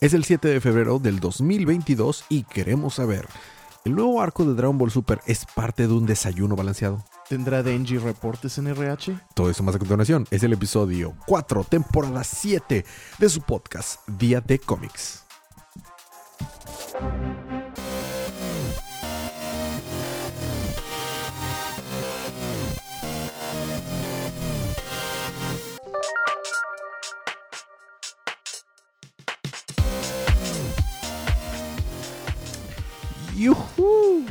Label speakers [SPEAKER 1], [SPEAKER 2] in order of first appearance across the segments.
[SPEAKER 1] Es el 7 de febrero del 2022 y queremos saber, ¿el nuevo arco de Dragon Ball Super es parte de un desayuno balanceado?
[SPEAKER 2] ¿Tendrá Denji reportes en RH?
[SPEAKER 1] Todo eso más a continuación es el episodio 4, temporada 7 de su podcast Día de Cómics. ¡Yuhu!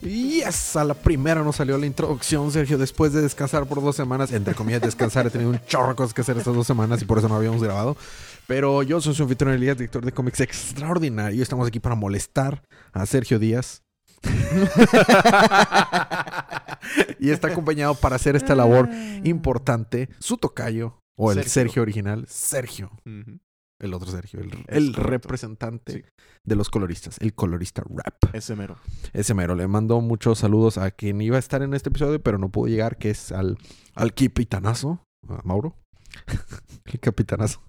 [SPEAKER 1] Yes, a la primera nos salió la introducción, Sergio, después de descansar por dos semanas, entre comillas descansar, he tenido un chorro de cosas que hacer estas dos semanas y por eso no habíamos grabado. Pero yo soy su anfitrión Elías, director de cómics extraordinario. Estamos aquí para molestar a Sergio Díaz. y está acompañado para hacer esta labor importante su tocayo, o el Sergio,
[SPEAKER 2] Sergio.
[SPEAKER 1] original, Sergio. El otro Sergio, el, representante
[SPEAKER 2] Sí.
[SPEAKER 1] de los coloristas, el colorista rap.
[SPEAKER 2] Ese mero.
[SPEAKER 1] Ese mero, le mando muchos saludos a quien iba a estar en este episodio, pero no pudo llegar, que es al, al capitanazo, a Mauro. el capitanazo.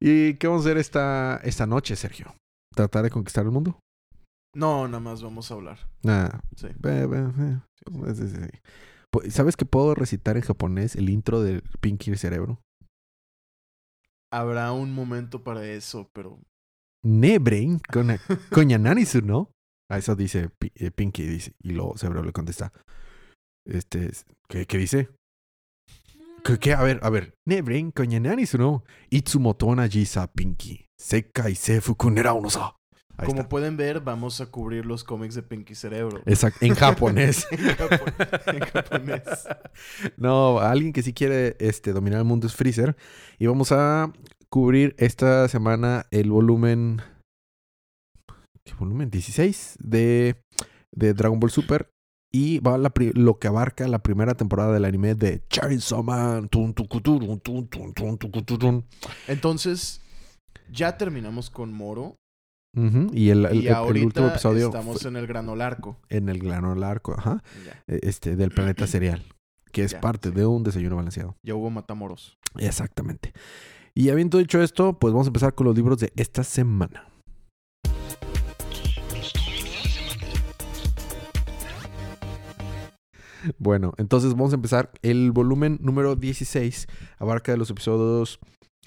[SPEAKER 1] ¿Y qué vamos a hacer esta, esta noche, Sergio? ¿Tratar de conquistar el mundo?
[SPEAKER 2] No, nada más vamos a hablar.
[SPEAKER 1] Nah,
[SPEAKER 2] Sí.
[SPEAKER 1] ve- ve. Sí, sí, ¿Sabes que puedo recitar en japonés el intro de Pinky el Cerebro?
[SPEAKER 2] Habrá un momento para eso, pero
[SPEAKER 1] Nebren con coñananisu, ¿no? A eso dice eh, Pinky, dice, y luego Cerebro le contesta. Este, es- ¿qué, qué dice? ¿Qué, qué? A ver, a ver. Nebren coñananisu, ¿no? Itsumoto jisa Pinky. Sekai se fukunera uno sa. Ahí
[SPEAKER 2] como
[SPEAKER 1] está.
[SPEAKER 2] pueden ver, vamos a cubrir los cómics de Pinky Cerebro.
[SPEAKER 1] Exacto, en japonés.
[SPEAKER 2] en, japo- en japonés.
[SPEAKER 1] No, alguien que sí quiere este, dominar el mundo es Freezer. Y vamos a cubrir esta semana el volumen. ¿Qué volumen? 16 de, de Dragon Ball Super. Y va la pri- lo que abarca la primera temporada del anime de Chainsaw Man.
[SPEAKER 2] Entonces, ya terminamos con Moro.
[SPEAKER 1] Y el, el-
[SPEAKER 2] y
[SPEAKER 1] último episodio
[SPEAKER 2] estamos en el granolarco.
[SPEAKER 1] en el glanol arco, ajá,
[SPEAKER 2] Ya,
[SPEAKER 1] este, del planeta cereal. Que es parte
[SPEAKER 2] sí.
[SPEAKER 1] de un desayuno balanceado.
[SPEAKER 2] ya hubo matamoros.
[SPEAKER 1] Exactamente. Y habiendo dicho esto, pues vamos a empezar con los libros de esta semana. Bueno, entonces vamos a empezar. El volumen número 16 abarca de los episodios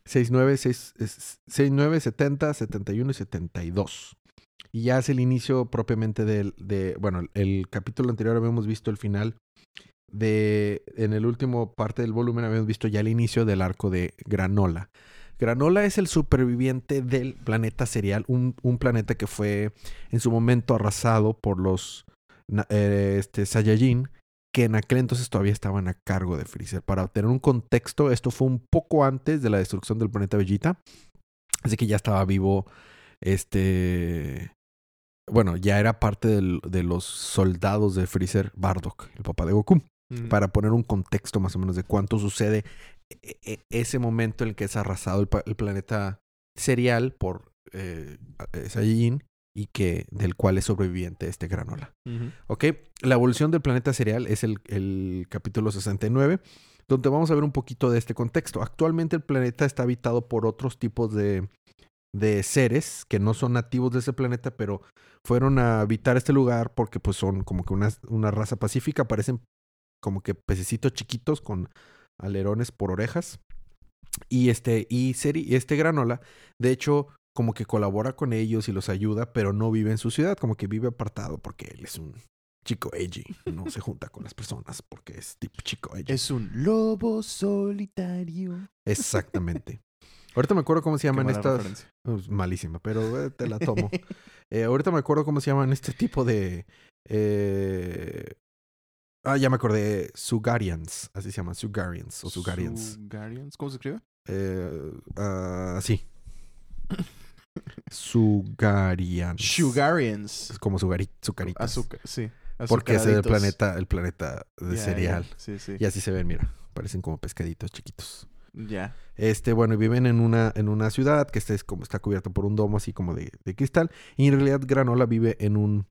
[SPEAKER 1] 69, 6, 69, 70, 71 y 72. Y ya es el inicio propiamente del, de, bueno, el capítulo anterior habíamos visto el final de, en el último parte del volumen habíamos visto ya el inicio del arco de Granola. Granola es el superviviente del planeta cereal, un, un planeta que fue en su momento arrasado por los eh, este, Saiyajin, que en aquel entonces todavía estaban a cargo de Freezer. Para tener un contexto, esto fue un poco antes de la destrucción del planeta Vegeta, así que ya estaba vivo este... Bueno, ya era parte del- de los soldados de Freezer, Bardock, el papá de Goku. Para poner un contexto más o menos de cuánto sucede e- e- ese momento en el que es arrasado el planeta serial por eh, eh, Saiyajin y que del cual es sobreviviente este granola. ¿Ok? La evolución del planeta serial es el, el capítulo 69, donde vamos a ver un poquito de este contexto. Actualmente el planeta está habitado por otros tipos de, de seres que no son nativos de ese planeta, pero fueron a habitar este lugar porque pues son como que una, una raza pacífica, parecen como que pececitos chiquitos con alerones por orejas. Y este, y Seri, y este granola, de hecho, como que colabora con ellos y los ayuda, pero no vive en su ciudad, como que vive apartado porque él es un chico edgy, no se junta con las personas porque es tipo chico edgy.
[SPEAKER 2] Es un lobo solitario.
[SPEAKER 1] Exactamente. Ahorita me acuerdo cómo se llaman estas.
[SPEAKER 2] referencia.
[SPEAKER 1] Pues, malísima, pero eh, te la tomo. Eh, ahorita me acuerdo cómo se llaman este tipo de. eh, Ah, ya me acordé. Sugarians. Así se llaman. Sugarians o Sugarians.
[SPEAKER 2] Sugarians. ¿Cómo se escribe?
[SPEAKER 1] Eh, ah, sí. Sugarians.
[SPEAKER 2] Sugarians.
[SPEAKER 1] Es como sugari.
[SPEAKER 2] Azúcar, sí.
[SPEAKER 1] Porque es el planeta, el planeta de cereal.
[SPEAKER 2] Sí, sí.
[SPEAKER 1] Y así se ven, mira. Parecen como pescaditos chiquitos.
[SPEAKER 2] Ya.
[SPEAKER 1] Este, bueno, y viven en una, en una ciudad que está, es como, está cubierta por un domo así como de, de cristal. Y en realidad Granola vive en un,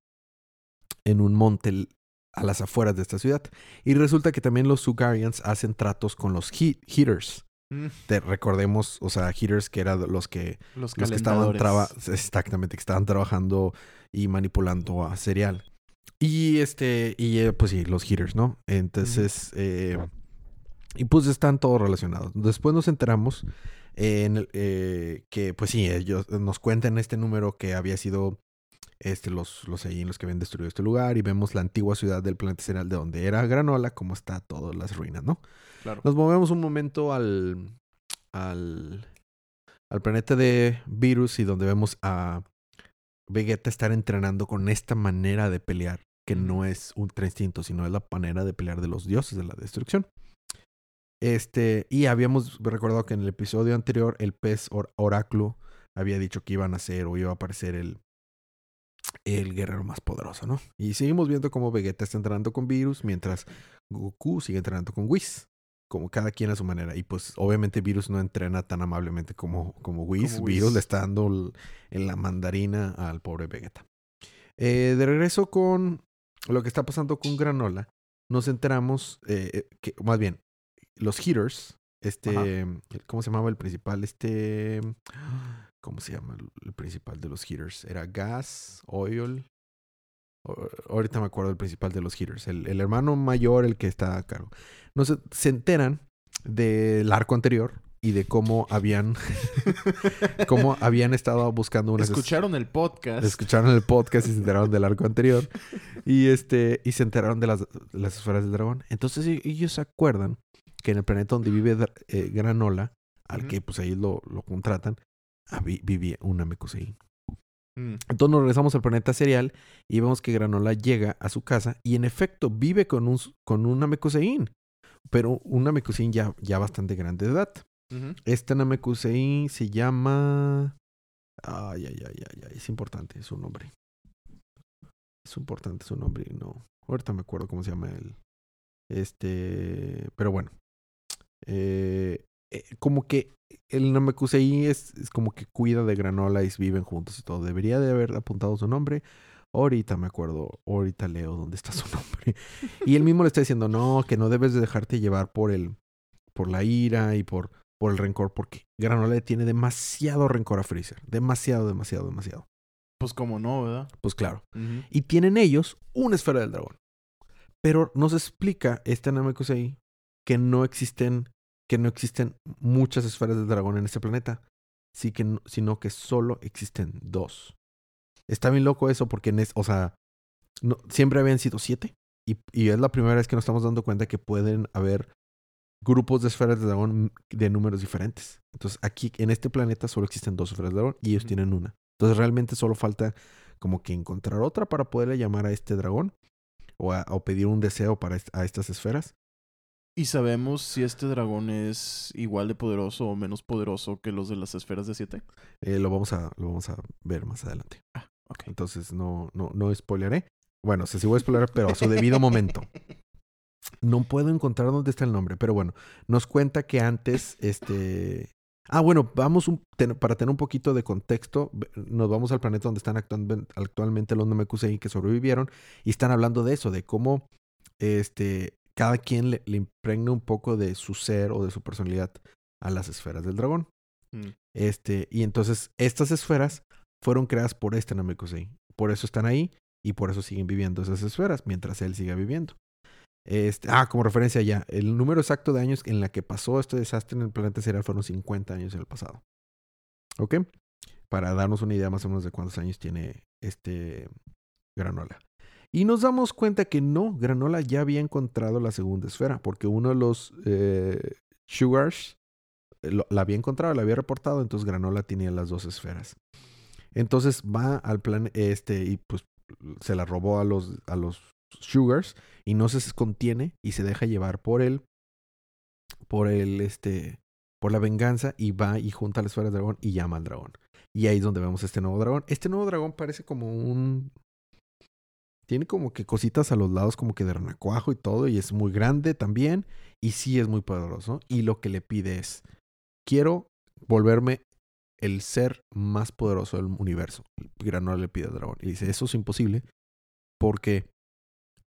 [SPEAKER 1] en un monte a las afueras de esta ciudad. Y resulta que también los Sugarians hacen tratos con los He- Heaters.
[SPEAKER 2] Mm,
[SPEAKER 1] Te recordemos, o sea, hitters que eran los que
[SPEAKER 2] Los
[SPEAKER 1] los que estaban exactamente que estaban trabajando y manipulando a cereal y este y eh, pues sí los hitters no entonces eh, y pues están todos relacionados. Después nos enteramos eh, en el- eh, que pues sí ellos nos cuentan este número que había sido este los los ahí los que habían destruido este lugar y vemos la antigua ciudad del planeta cereal de donde era Granola como está todas las ruinas no
[SPEAKER 2] Claro.
[SPEAKER 1] nos movemos un momento al, al, al planeta de Virus y donde vemos a Vegeta estar entrenando con esta manera de pelear, que no es ultra instinto, sino es la manera de pelear de los dioses de la destrucción. Este, y habíamos recordado que en el episodio anterior el pez or- oráculo había dicho que iban a ser o iba a aparecer el, el guerrero más poderoso, ¿no? Y seguimos viendo cómo Vegeta está entrenando con Virus, mientras Goku sigue entrenando con Whis como cada quien a su manera. Y pues obviamente Virus no entrena tan amablemente como, como Whis.
[SPEAKER 2] Como
[SPEAKER 1] Virus
[SPEAKER 2] Whis.
[SPEAKER 1] le está dando el- en la mandarina al pobre Vegeta. Eh, de regreso con lo que está pasando con Granola, nos enteramos eh, eh, que, más bien, los Hitters, este, ¿cómo se llamaba el principal? Este, ¿cómo se llama el, el principal de los Hitters? Era Gas, Oil. O- Ahorita me acuerdo del principal de los Hitters, el, el hermano mayor, el que está a cargo. No se, se enteran del arco anterior y de cómo habían, cómo habían estado buscando unas
[SPEAKER 2] Escucharon el podcast.
[SPEAKER 1] escucharon el podcast y se enteraron del arco anterior y este y se enteraron de las, las esferas del dragón. Entonces e- ellos se acuerdan que en el planeta donde vive eh, Granola, al que pues ahí lo, lo contratan, vivía una Mekusei.
[SPEAKER 2] Mm,
[SPEAKER 1] Entonces nos regresamos al planeta serial y vemos que Granola llega a su casa y en efecto vive con un con una Mekusein, pero una Mekusein ya, ya bastante grande de edad.
[SPEAKER 2] ujú.
[SPEAKER 1] Esta Namekusei se llama. Ay, ay, ay, ay, ay. Es importante su nombre. Es importante su nombre y no. Ahorita me acuerdo cómo se llama él. Este. Pero bueno. Eh, eh, como que el Namekusei es, es como que cuida de Granola y viven juntos y todo. Debería de haber apuntado su nombre. Ahorita me acuerdo, ahorita leo dónde está su nombre. Y él mismo le está diciendo, no, que no debes de dejarte llevar por el, por la ira y por, por el rencor, porque Granola le tiene demasiado rencor a Freezer. Demasiado, demasiado, demasiado.
[SPEAKER 2] Pues como no, ¿verdad?
[SPEAKER 1] Pues claro. Y tienen ellos una esfera del dragón. Pero nos explica este Namekusei que no existen, que no existen muchas esferas del dragón en este planeta. Sí que no- sino que solo existen dos. Está bien loco eso porque, en es, o sea, no- siempre habían sido siete. Y, y es la primera vez que nos estamos dando cuenta que pueden haber grupos de esferas de dragón de números diferentes. Entonces aquí en este planeta solo existen dos esferas de dragón y ellos tienen una. Entonces realmente solo falta como que encontrar otra para poderle llamar a este dragón o, a- o pedir un deseo para est- a estas esferas.
[SPEAKER 2] ¿Y sabemos si este dragón es igual de poderoso o menos poderoso que los de las esferas de 7?
[SPEAKER 1] Eh, lo, vamos a, lo vamos a ver más adelante.
[SPEAKER 2] Ok.
[SPEAKER 1] Entonces no, no, no spoileré. Bueno, se sí voy a spoiler, pero a su debido momento. No puedo encontrar dónde está el nombre, pero bueno, nos cuenta que antes, este... Ah, bueno, vamos un- ten- para tener un poquito de contexto, nos vamos al planeta donde están actualmen- actualmente los Namekusei que sobrevivieron y están hablando de eso, de cómo este, cada quien le, le impregna un poco de su ser o de su personalidad a las esferas del dragón.
[SPEAKER 2] Mm.
[SPEAKER 1] Este, y entonces estas esferas fueron creadas por este Namekusei. Por eso están ahí y por eso siguen viviendo esas esferas mientras él siga viviendo. Este, ah, como referencia ya, el número exacto de años en la que pasó este desastre en el planeta cereal fueron 50 años en el pasado. ¿Ok? Para darnos una idea más o menos de cuántos años tiene este Granola. Y nos damos cuenta que no, Granola ya había encontrado la segunda esfera, porque uno de los eh, Sugars eh, la había encontrado, la había reportado, entonces Granola tenía las dos esferas. Entonces va al plan este y pues se la robó a los, a los Sugars y no se contiene y se deja llevar por él, por el, este, por la venganza y va y junta la esfera del dragón y llama al dragón. Y ahí es donde vemos este nuevo dragón. Este nuevo dragón parece como un... Tiene como que cositas a los lados como que de renacuajo y todo y es muy grande también y sí es muy poderoso y lo que le pide es quiero volverme el ser más poderoso del universo. Granola le pide al dragón y dice, eso es imposible porque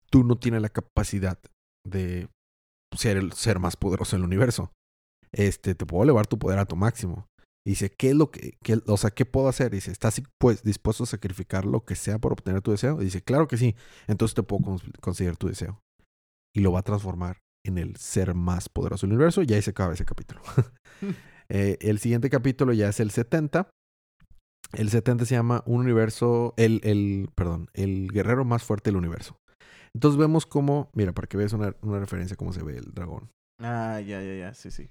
[SPEAKER 1] tú no tienes la capacidad de ser el ser más poderoso del universo. este, te puedo elevar tu poder a tu máximo. Dice, ¿qué es lo que, qué- o sea, qué puedo hacer? Dice, ¿estás pues, dispuesto a sacrificar lo que sea por obtener tu deseo? Y dice, claro que sí. Entonces te puedo cons- conceder tu deseo. Y lo va a transformar en el ser más poderoso del universo. Y ahí se acaba ese capítulo. Eh, el siguiente capítulo ya es el 70. El 70 se llama Un universo, el, el, perdón, el guerrero más fuerte del universo. Entonces vemos cómo, mira, para que veas una, una referencia cómo se ve el dragón.
[SPEAKER 2] Ah, ya, ya, ya, sí, sí.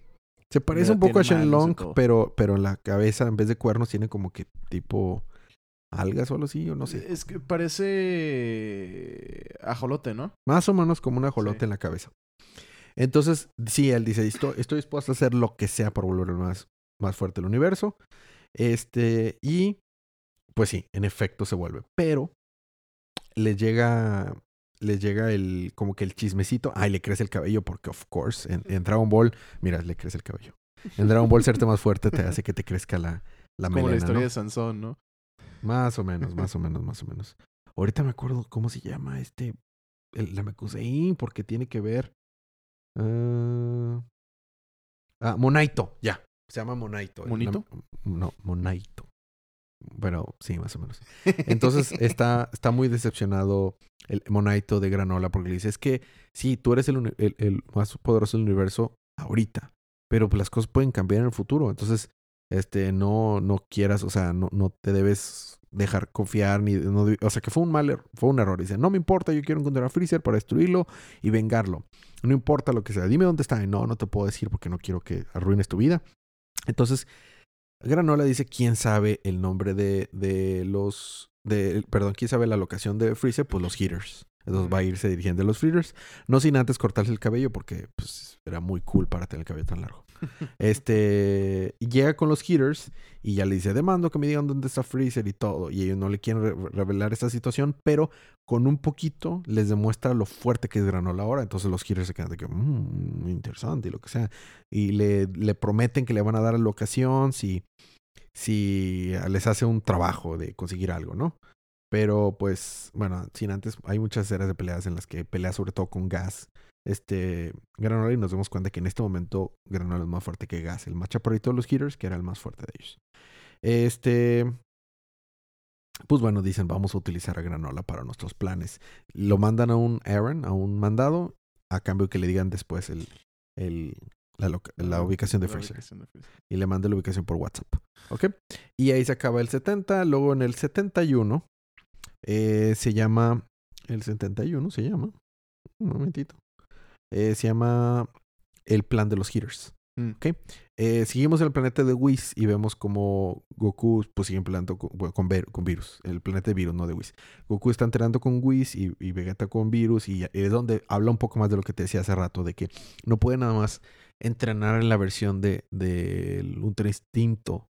[SPEAKER 1] Se parece un poco a Shenlong, pero, pero en la cabeza, en vez de cuernos, tiene como que tipo algas o algo así, o no sé.
[SPEAKER 2] Es que parece ajolote, ¿no?
[SPEAKER 1] Más o menos como un ajolote
[SPEAKER 2] Sí.
[SPEAKER 1] en la cabeza. Entonces, sí, él dice, estoy, estoy dispuesto a hacer lo que sea por volver más, más fuerte el universo. Este, y pues sí, en efecto se vuelve. Pero le llega, le llega el, como que el chismecito. Ay, le crece el cabello porque, of course, en, en Dragon Ball, mira, le crece el cabello. En Dragon Ball, serte más fuerte te hace que te crezca la, la
[SPEAKER 2] Como la historia
[SPEAKER 1] ¿no?
[SPEAKER 2] de Sansón, ¿no?
[SPEAKER 1] Más o menos, más o menos, más o menos. Ahorita me acuerdo cómo se llama este. El Namekusei, porque tiene que ver. ah, ah, Monaito, ya. Se llama Monaito.
[SPEAKER 2] ¿Monito?
[SPEAKER 1] Nam- No, Monaito. Bueno, sí, más o menos. Entonces está, está muy decepcionado el Monaito de Granola porque le dice: Es que sí, tú eres el, el, el más poderoso del universo ahorita, pero pues las cosas pueden cambiar en el futuro. Entonces, este, no, no quieras, o sea, no, no te debes dejar confiar ni, no o sea, que fue un mal, er- fue un error. Dice, no me importa, yo quiero encontrar a Freezer para destruirlo y vengarlo. No importa lo que sea, dime dónde está. Y no, no te puedo decir porque no quiero que arruines tu vida. Entonces, Granola dice, ¿quién sabe el nombre de, de los, de, perdón, quién sabe la locación de Freezer? Pues los Heaters. Entonces va a irse dirigiendo a los Freezers. No sin antes cortarse el cabello porque pues, era muy cool para tener el cabello tan largo. Este llega con los Heaters y ya le dice, demando que me digan dónde está Freezer y todo. Y ellos no le quieren re- revelar esta situación, pero con un poquito les demuestra lo fuerte que es Granola ahora. Entonces los Heaters se quedan de que, mmm, interesante y lo que sea. Y le, le prometen que le van a dar la locación si, si les hace un trabajo de conseguir algo, ¿no? Pero pues, bueno, sin antes, hay muchas eras de peleas en las que pelea sobre todo con Gas. Este, Granola y nos damos cuenta que en este momento Granola es más fuerte que Gas, el más chaparrito de los Heaters, que era el más fuerte de ellos. Este, pues bueno, dicen, vamos a utilizar a Granola para nuestros planes. Lo mandan a un Aaron, a un mandado, a cambio que le digan después el, el, la, loca- la ubicación de
[SPEAKER 2] La
[SPEAKER 1] Fraser
[SPEAKER 2] ubicación de Freezer.
[SPEAKER 1] y le manda la ubicación por WhatsApp. ¿Ok? Y ahí se acaba el 70. Luego en el 71 eh, se llama. El 71 se llama. Un momentito. Eh, se llama El plan de los Heaters.
[SPEAKER 2] Mm.
[SPEAKER 1] ¿Ok? Eh, seguimos en el planeta de Whis y vemos como Goku pues sigue peleando con, bueno, con, Virus. El planeta de Virus, no de Whis. Goku está entrenando con Whis y, y Vegeta con Virus. Y es donde habla un poco más de lo que te decía hace rato, de que no puede nada más entrenar en la versión de del Ultra Instinto,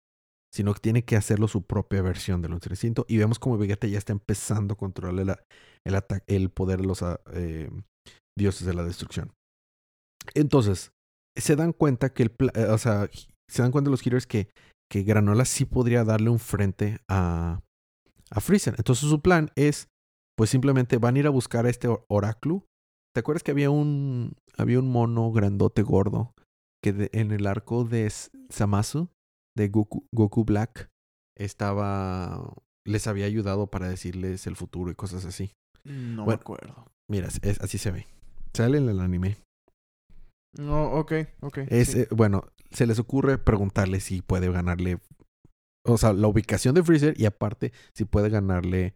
[SPEAKER 1] sino que tiene que hacerlo su propia versión del Ultra Instinto. Y vemos como Vegeta ya está empezando a controlar el, el, el poder de los ah, eh, dioses de la destrucción. Entonces, se dan cuenta que el, eh, o sea, se dan cuenta los Heroes que, que Granola sí podría darle un frente a, a Freezer. Entonces su plan es, pues simplemente van a ir a buscar a este or- oráculo. ¿Te acuerdas que había un, había un mono grandote gordo que de- en el arco de Samasu, de Goku, Goku Black, estaba, les había ayudado para decirles el futuro y cosas así.
[SPEAKER 2] No
[SPEAKER 1] Bueno.
[SPEAKER 2] me acuerdo.
[SPEAKER 1] Mira, es- así se ve. Sale en el anime.
[SPEAKER 2] No, ok, ok.
[SPEAKER 1] Es,
[SPEAKER 2] sí.
[SPEAKER 1] eh, bueno, se les ocurre preguntarle si puede ganarle, o sea, la ubicación de Freezer y aparte si puede ganarle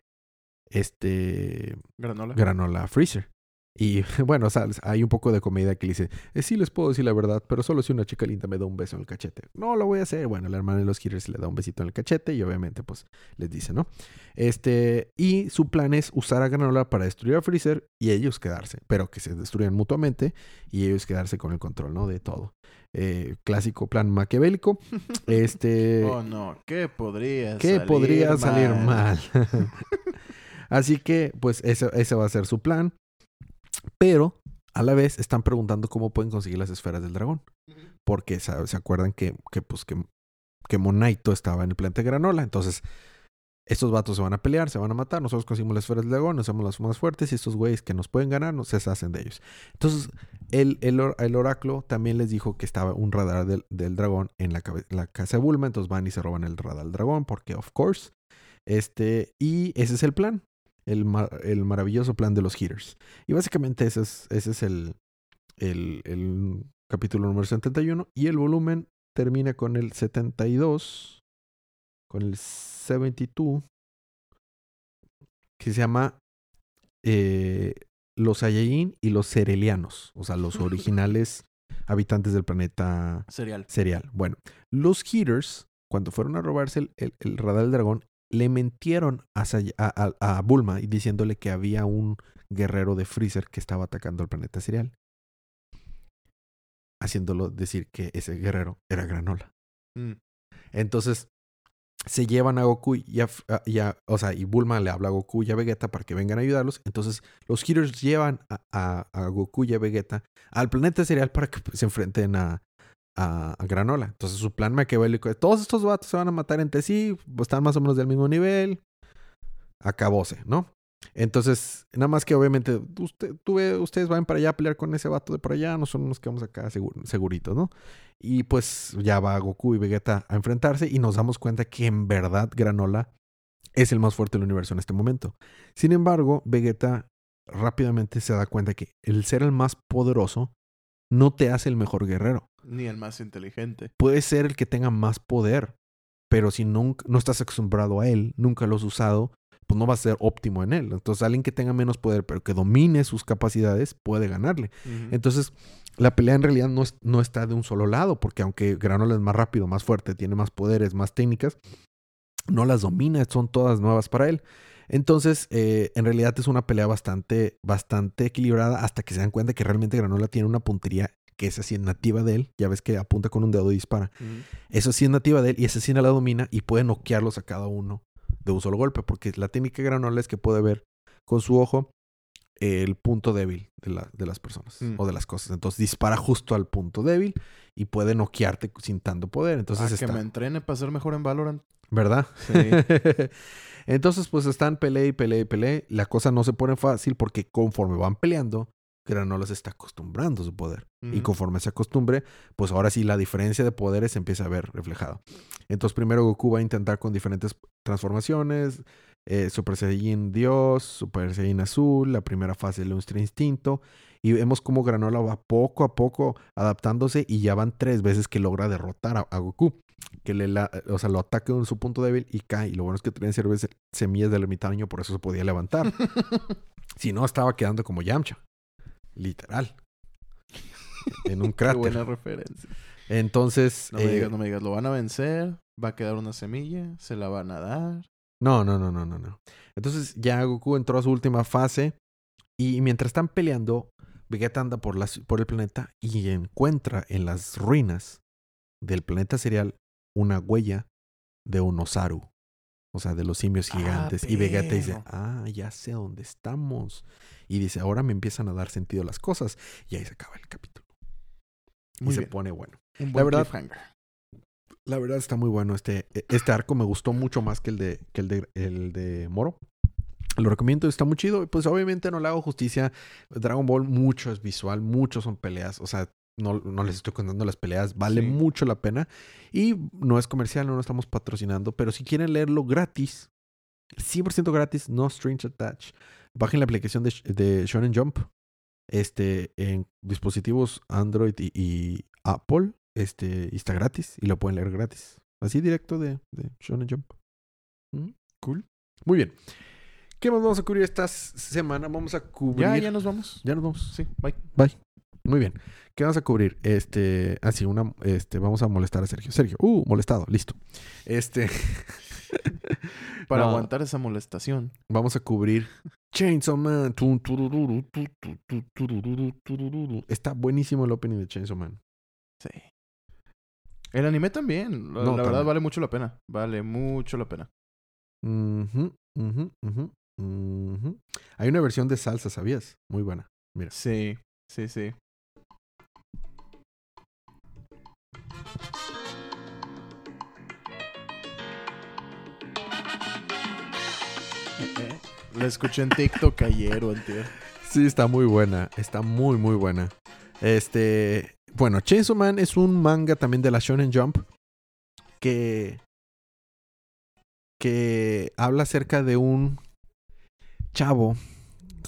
[SPEAKER 1] este
[SPEAKER 2] Granola.
[SPEAKER 1] granola a Freezer. Y bueno, o sea, hay un poco de comedia que le dice, eh, sí les puedo decir la verdad, pero solo si una chica linda me da un beso en el cachete. No lo voy a hacer. Bueno, la hermana de los Heroes le da un besito en el cachete y obviamente pues les dice, ¿no? Este, y su plan es usar a Granola para destruir a Freezer y ellos quedarse, pero que se destruyan mutuamente y ellos quedarse con el control, ¿no? De todo. Eh, clásico plan maquiavélico. Este...
[SPEAKER 2] Oh, no. ¿Qué podría
[SPEAKER 1] que
[SPEAKER 2] salir
[SPEAKER 1] podría salir mal. Así que, pues, ese, ese va a ser su plan. Pero, a la vez, están preguntando cómo pueden conseguir las esferas del dragón. Porque se acuerdan que, que, pues, que, que Monaito estaba en el planeta Granola. Entonces, estos vatos se van a pelear, se van a matar, nosotros conseguimos las esferas del dragón, nos hacemos las más fuertes y estos güeyes que nos pueden ganar, nos se deshacen de ellos. Entonces, el, el, or- el oráculo también les dijo que estaba un radar del, del dragón en la, la casa de Bulma, entonces van y se roban el radar del dragón, porque of course. Este, y ese es el plan, el, el maravilloso plan de los Heaters. Y básicamente ese es, ese es el, el, el capítulo número 71 y el volumen termina con el 72, con el 72, que se llama eh, Los Saiyajin y los Cerelianos, o sea, los originales habitantes del planeta
[SPEAKER 2] Cereal.
[SPEAKER 1] cereal. Bueno, los Heaters, cuando fueron a robarse el, el- el radar del dragón, le mentieron a, Bulma y diciéndole que había un guerrero de Freezer que estaba atacando al planeta cereal. Haciéndolo decir que ese guerrero era Granola.
[SPEAKER 2] Mm.
[SPEAKER 1] Entonces se llevan a Goku y a, a- y a- o sea, y Bulma le habla a Goku y a Vegeta para que vengan a ayudarlos. Entonces los Heroes llevan a, Goku y a Vegeta al planeta cereal para que se enfrenten a, a, Granola. Entonces su plan maquiavélico es, todos estos vatos se van a matar entre sí, están más o menos del mismo nivel. Acabóse, ¿no? Entonces, nada más que obviamente usted, tú ve- ustedes van para allá a pelear con ese vato de por allá, nosotros nos quedamos acá segur- seguritos, ¿no? Y pues ya va Goku y Vegeta a enfrentarse y nos damos cuenta que en verdad Granola es el más fuerte del universo en este momento. Sin embargo, Vegeta rápidamente se da cuenta que el ser el más poderoso no te hace el mejor guerrero.
[SPEAKER 2] Ni el más inteligente.
[SPEAKER 1] Puede ser el que tenga más poder, pero si nunca, no estás acostumbrado a él, nunca lo has usado, pues no va a ser óptimo en él. Entonces alguien que tenga menos poder, pero que domine sus capacidades, puede ganarle. Entonces, la pelea en realidad no, es- no está de un solo lado, porque aunque Granola es más rápido, más fuerte, tiene más poderes, más técnicas, no las domina, son todas nuevas para él. Entonces, eh, en realidad es una pelea bastante, bastante equilibrada hasta que se dan cuenta que realmente Granola tiene una puntería que es así nativa de él. Ya ves que apunta con un dedo y dispara.
[SPEAKER 2] Ujú.
[SPEAKER 1] Eso sí es nativa de él y esa sí la domina y puede noquearlos a cada uno de un solo golpe, porque la técnica de Granola es que puede ver con su ojo el punto débil de, la- de las personas
[SPEAKER 2] Mm.
[SPEAKER 1] o de las cosas. Entonces dispara justo al punto débil y puede noquearte sin tanto poder. Entonces
[SPEAKER 2] Ah,
[SPEAKER 1] está,
[SPEAKER 2] que me entrene para ser mejor en Valorant.
[SPEAKER 1] ¿verdad?
[SPEAKER 2] Sí.
[SPEAKER 1] Entonces pues están pelea y pelea y pelea. La cosa no se pone fácil porque conforme van peleando, Granola se está acostumbrando a su poder. Y conforme se acostumbre, pues ahora sí la diferencia de poderes se empieza a ver reflejado. Entonces primero Goku va a intentar con diferentes transformaciones. eh, Super Saiyajin Dios, Super Saiyajin Azul, la primera fase del Ultra Instinto. Y vemos cómo Granola va poco a poco adaptándose y ya van tres veces que logra derrotar a, a Goku. Que le la- o sea, lo ataca en su punto débil y cae. Y lo bueno es que cerve- semillas del ermitaño, por eso se podía levantar. si no, estaba quedando como Yamcha. Literal. En un
[SPEAKER 2] Qué
[SPEAKER 1] cráter.
[SPEAKER 2] buena referencia.
[SPEAKER 1] Entonces.
[SPEAKER 2] No me
[SPEAKER 1] eh,
[SPEAKER 2] digas, no me digas. Lo van a vencer. Va a quedar una semilla. Se la van a dar.
[SPEAKER 1] No, no, no, no, no, no. Entonces ya Goku entró a su última fase y mientras están peleando, Vegeta anda por, la el planeta y encuentra en las ruinas del planeta cereal una huella de un Osaru. O sea, de los simios
[SPEAKER 2] Ah,
[SPEAKER 1] gigantes. y Vegeta dice, ah, ya sé dónde estamos. Y dice, ahora me empiezan a dar sentido las cosas. Y ahí se acaba el capítulo.
[SPEAKER 2] Muy
[SPEAKER 1] y se pone bueno.
[SPEAKER 2] Un
[SPEAKER 1] La
[SPEAKER 2] buen
[SPEAKER 1] verdad-
[SPEAKER 2] cliffhanger.
[SPEAKER 1] La verdad está muy bueno este, este arco. Me gustó mucho más que el de, que el de, el de Moro. Lo recomiendo, está muy chido. Pues obviamente no le hago justicia. Dragon Ball mucho es visual, mucho son peleas. O sea, no, no les estoy contando las peleas. Vale
[SPEAKER 2] Sí.
[SPEAKER 1] mucho la pena. Y no es comercial, no lo estamos patrocinando. Pero si quieren leerlo gratis, 100% gratis, no strings attached, bajen la aplicación de, de Shonen Jump. Este, en dispositivos Android y, y Apple. Este, y está gratis. Y lo pueden leer gratis. Así directo de, de Shonen Jump. Mm, Cool. Muy bien. ¿Qué más vamos a cubrir esta semana? Vamos a cubrir.
[SPEAKER 2] Ya, ya nos vamos.
[SPEAKER 1] Ya nos vamos.
[SPEAKER 2] Sí, bye.
[SPEAKER 1] Muy bien. ¿Qué vamos a cubrir? Este, así una, este, vamos a molestar a Sergio. Sergio, uh, molestado, listo. Este,
[SPEAKER 2] Para
[SPEAKER 1] No.
[SPEAKER 2] aguantar esa molestación.
[SPEAKER 1] vamos a cubrir Chainsaw Man. Está buenísimo el opening de Chainsaw Man.
[SPEAKER 2] Sí. El anime también. La,
[SPEAKER 1] No,
[SPEAKER 2] la verdad
[SPEAKER 1] también.
[SPEAKER 2] vale mucho la pena. Vale mucho la pena.
[SPEAKER 1] Ujú, ujú, Hay una versión de salsa, ¿sabías? Muy buena. Mira.
[SPEAKER 2] Sí, sí, sí. La escuché en TikTok ayer o antier.
[SPEAKER 1] Sí, está muy buena. Está muy, muy buena. Este. Bueno, Chainsaw Man es un manga también de la Shonen Jump. Que. Que habla acerca de un chavo.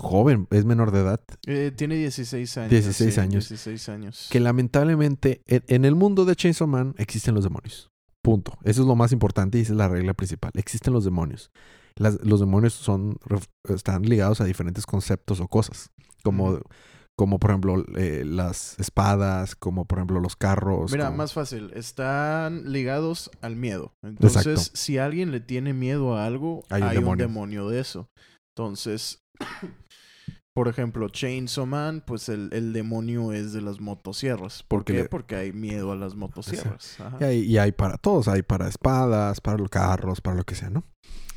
[SPEAKER 1] Joven, es menor de edad.
[SPEAKER 2] Eh, tiene 16 años.
[SPEAKER 1] 16
[SPEAKER 2] sí,
[SPEAKER 1] años.
[SPEAKER 2] 16 años.
[SPEAKER 1] Que lamentablemente en, en el mundo de Chainsaw Man existen los demonios. Punto. Eso es lo más importante y esa es la regla principal. Existen los demonios. Las- los demonios son, están ligados a diferentes conceptos o cosas. Como, como por ejemplo, eh, las espadas, como por ejemplo los carros.
[SPEAKER 2] Mira,
[SPEAKER 1] como-
[SPEAKER 2] más fácil. Están ligados al miedo. Entonces,
[SPEAKER 1] Exacto.
[SPEAKER 2] si alguien le tiene miedo a algo,
[SPEAKER 1] Hay
[SPEAKER 2] hay,
[SPEAKER 1] un demonio
[SPEAKER 2] de eso. Entonces, por ejemplo, Chainsaw Man, pues el, el demonio es de las motosierras. ¿Por
[SPEAKER 1] Porque
[SPEAKER 2] qué?
[SPEAKER 1] le-
[SPEAKER 2] Porque hay miedo a las motosierras. Ajá.
[SPEAKER 1] Y hay, y hay para todos. Hay para espadas, para los carros, para lo que sea, ¿no?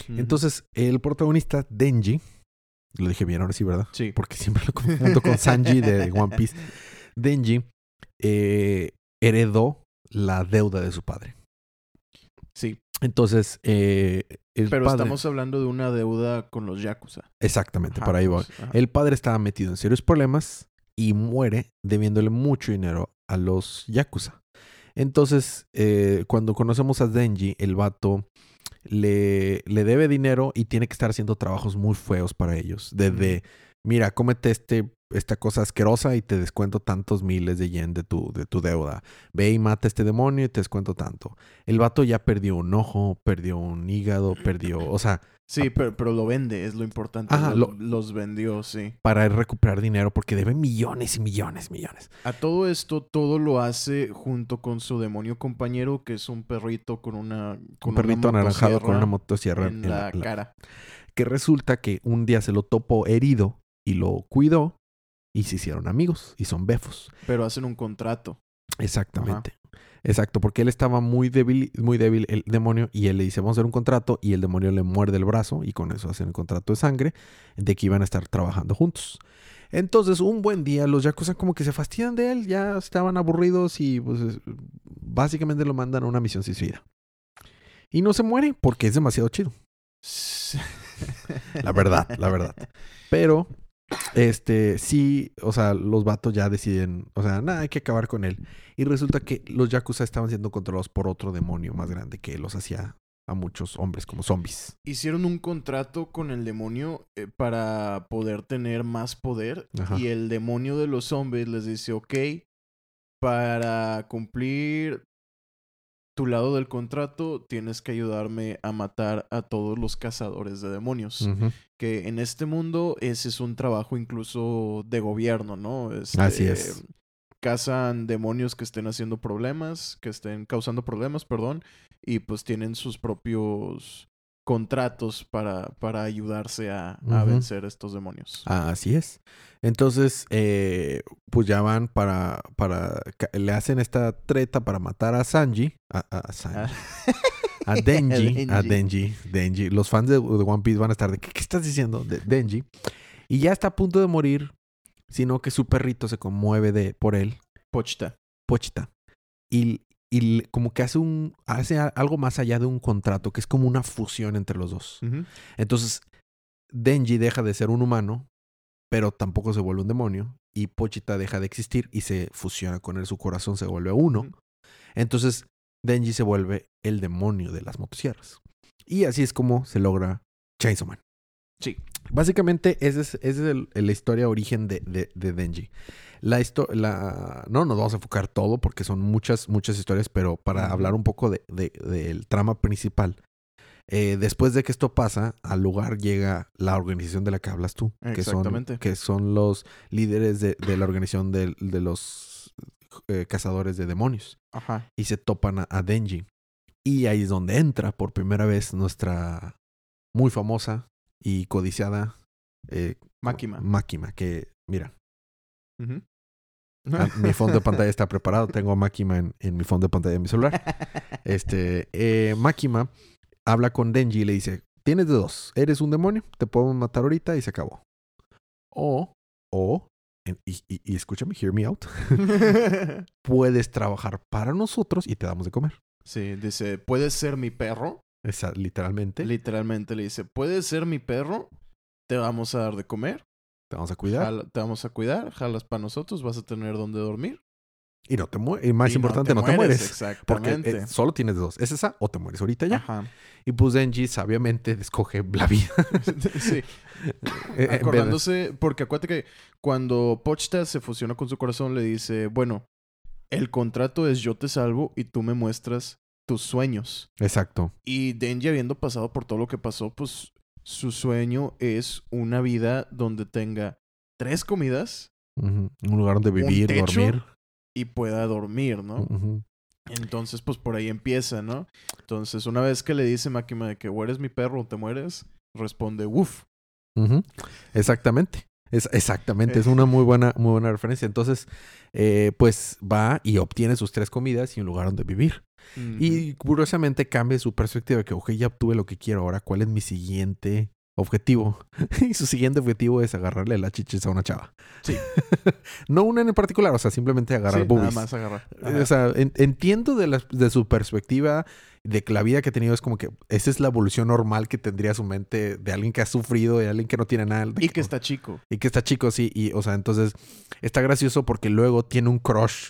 [SPEAKER 1] Entonces, el protagonista, Denji. Lo dije bien ahora sí, ¿verdad?
[SPEAKER 2] sí.
[SPEAKER 1] porque siempre lo confundo con Sanji de One Piece. Denji eh, heredó la deuda de su padre.
[SPEAKER 2] Sí.
[SPEAKER 1] Entonces, eh, el
[SPEAKER 2] Pero
[SPEAKER 1] padre...
[SPEAKER 2] estamos hablando de una deuda con los Yakuza.
[SPEAKER 1] Exactamente,
[SPEAKER 2] Ajá,
[SPEAKER 1] por ahí voy.
[SPEAKER 2] ajá.
[SPEAKER 1] El padre estaba metido en serios problemas y muere debiéndole mucho dinero a los Yakuza. Entonces, eh, cuando conocemos a Denji, el vato le, le debe dinero y tiene que estar haciendo trabajos muy feos para ellos. Desde, mira, cómete este, esta cosa asquerosa y te descuento tantos miles de yen de tu, de tu deuda. Ve y mata a este demonio y te descuento tanto. El vato ya perdió un ojo, perdió un hígado, perdió, o sea,
[SPEAKER 2] Sí, pero, pero lo vende, es lo importante.
[SPEAKER 1] Ajá,
[SPEAKER 2] Lo-
[SPEAKER 1] lo-
[SPEAKER 2] Los vendió, sí.
[SPEAKER 1] para recuperar dinero porque debe millones y millones, millones.
[SPEAKER 2] A todo esto, todo lo hace junto con su demonio compañero, que es un perrito con una. Con
[SPEAKER 1] un perrito
[SPEAKER 2] una
[SPEAKER 1] anaranjado con una
[SPEAKER 2] motosierra
[SPEAKER 1] motosierra
[SPEAKER 2] en la, cara.
[SPEAKER 1] que resulta que un día se lo topó herido y lo cuidó y se hicieron amigos y son befos.
[SPEAKER 2] Pero hacen un contrato.
[SPEAKER 1] Exactamente. Exacto, porque él estaba muy débil, muy débil el demonio y él le dice, vamos a hacer un contrato y el demonio le muerde el brazo y con eso hacen el contrato de sangre de que iban a estar trabajando juntos. Entonces, un buen día los yakuza como que se fastidian de él, ya estaban aburridos y pues es- básicamente lo mandan a una misión suicida. Y no se muere porque es demasiado chido. La verdad, la verdad. Pero, este, sí, o sea, los vatos ya deciden, o sea, nada, hay que acabar con él. Y resulta que los Yakuza estaban siendo controlados por otro demonio más grande que los hacía a muchos hombres como zombies.
[SPEAKER 2] Hicieron un contrato con el demonio eh, para poder tener más poder.
[SPEAKER 1] Ajá.
[SPEAKER 2] Y el demonio de los zombies les dice: Ok, para cumplir tu lado del contrato, tienes que ayudarme a matar a todos los cazadores de demonios. Que en este mundo ese es un trabajo incluso de gobierno, ¿no? Este,
[SPEAKER 1] Así es.
[SPEAKER 2] Cazan demonios que estén haciendo problemas, que estén causando problemas, perdón, y pues tienen sus propios contratos para, para ayudarse a, a
[SPEAKER 1] Ujú.
[SPEAKER 2] vencer estos demonios.
[SPEAKER 1] Así es. Entonces, eh, pues ya van para, para, le hacen esta treta para matar a Sanji, a, a- a Sanji,
[SPEAKER 2] Ah.
[SPEAKER 1] a Denji, a
[SPEAKER 2] Denji.
[SPEAKER 1] Denji, Denji. Los fans de, de One Piece van a estar de, ¿qué, qué estás diciendo? De Denji. Y ya está a punto de morir, sino que su perrito se conmueve de, por él,
[SPEAKER 2] Pochita.
[SPEAKER 1] Pochita. Y, y como que hace, un, hace algo más allá de un contrato, que es como una fusión entre los dos. Entonces, Denji deja de ser un humano, pero tampoco se vuelve un demonio. Y Pochita deja de existir y se fusiona con él. Su corazón se vuelve uno. Entonces, Denji se vuelve el demonio de las motosierras. Y así es como se logra Chainsaw Man.
[SPEAKER 2] Sí.
[SPEAKER 1] Básicamente, esa es, es el- la historia origen de, de, de Denji. La histo- la, no nos vamos a enfocar todo porque son muchas, muchas historias, pero para hablar un poco de, de- del trama principal. eh, después de que esto pasa, al lugar llega la organización de la que hablas tú. Que son, que son los líderes de, de la organización de, de los eh, cazadores de demonios.
[SPEAKER 2] Ajá.
[SPEAKER 1] Y se topan a, a Denji. Y ahí es donde entra por primera vez nuestra muy famosa y codiciada eh,
[SPEAKER 2] Máquina.
[SPEAKER 1] Máquina, que mira, ah, mi fondo de pantalla está preparado, tengo a Máquina en, en mi fondo de pantalla de mi celular. Este, eh, Máquina habla con Denji y le dice, tienes de dos, eres un demonio, te podemos matar ahorita y se acabó. O, o, en- y, y- y escúchame, hear me out, puedes trabajar para nosotros y te damos de comer.
[SPEAKER 2] sí, dice, ¿puedes ser mi perro?
[SPEAKER 1] Esa, literalmente.
[SPEAKER 2] Literalmente le dice, ¿puedes ser mi perro? te vamos a dar de comer,
[SPEAKER 1] Te vamos a cuidar.
[SPEAKER 2] jala- te vamos a cuidar, jalas para nosotros, vas a tener donde dormir.
[SPEAKER 1] Y no te mueres. Y más
[SPEAKER 2] y
[SPEAKER 1] importante, no te mueres. Porque
[SPEAKER 2] Exactamente.
[SPEAKER 1] eh, solo tienes dos. Es esa o te mueres ahorita ya.
[SPEAKER 2] Ajá.
[SPEAKER 1] Y pues Denji sabiamente escoge la vida.
[SPEAKER 2] sí.
[SPEAKER 1] Eh, de-
[SPEAKER 2] Acordándose, porque acuérdate que cuando Pochta se fusiona con su corazón, le dice, bueno, el contrato es yo te salvo y tú me muestras tus sueños.
[SPEAKER 1] Exacto.
[SPEAKER 2] Y Denji, habiendo pasado por todo lo que pasó, pues su sueño es una vida donde tenga tres comidas.
[SPEAKER 1] Un lugar donde vivir,
[SPEAKER 2] techo?
[SPEAKER 1] dormir.
[SPEAKER 2] y pueda dormir, ¿no? Entonces, pues por ahí empieza, ¿no? Entonces, una vez que le dice Máquina de que o eres mi perro o te mueres, responde, uff.
[SPEAKER 1] Exactamente. Es, exactamente, es una muy buena, muy buena referencia. Entonces, eh, pues va y obtiene sus tres comidas y un lugar donde vivir. Y curiosamente cambia su perspectiva de que, ok, ya obtuve lo que quiero, ahora cuál es mi siguiente objetivo. y su siguiente objetivo es agarrarle la chichis a una chava.
[SPEAKER 2] Sí.
[SPEAKER 1] no una en particular, o sea, simplemente agarrar
[SPEAKER 2] Sí, nada
[SPEAKER 1] boobies.
[SPEAKER 2] más agarrar. Ajá.
[SPEAKER 1] O sea, en- entiendo de, la- de su perspectiva de que la vida que ha tenido es como que esa es la evolución normal que tendría su mente de alguien que ha sufrido, de alguien que no tiene nada.
[SPEAKER 2] y que está chico.
[SPEAKER 1] y que está chico, sí. Y, o sea, entonces está gracioso porque luego tiene un crush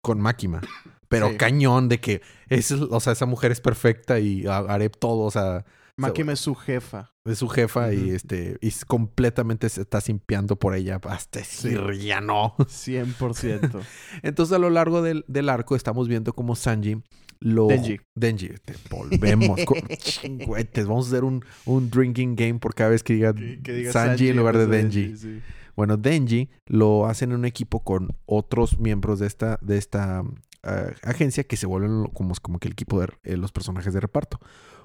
[SPEAKER 1] con Máquina. Pero
[SPEAKER 2] Sí.
[SPEAKER 1] cañón de que es, o sea, esa mujer es perfecta y ha- haré todo, o sea,
[SPEAKER 2] Máquina es su jefa.
[SPEAKER 1] es su jefa y este y completamente se está simpiando por ella hasta decir ya no.
[SPEAKER 2] 100%.
[SPEAKER 1] Entonces a lo largo del, del arco estamos viendo como Sanji lo...
[SPEAKER 2] Denji.
[SPEAKER 1] Denji. Te volvemos. chingüetes. Vamos a hacer un, un drinking game por cada vez que diga,
[SPEAKER 2] Que- que diga
[SPEAKER 1] Sanji, en lugar de
[SPEAKER 2] vez
[SPEAKER 1] Denji.
[SPEAKER 2] sí.
[SPEAKER 1] Bueno, Denji lo hacen en un equipo con otros miembros de esta, de esta ah, agencia que se vuelven como, como que el equipo de eh, los personajes de reparto.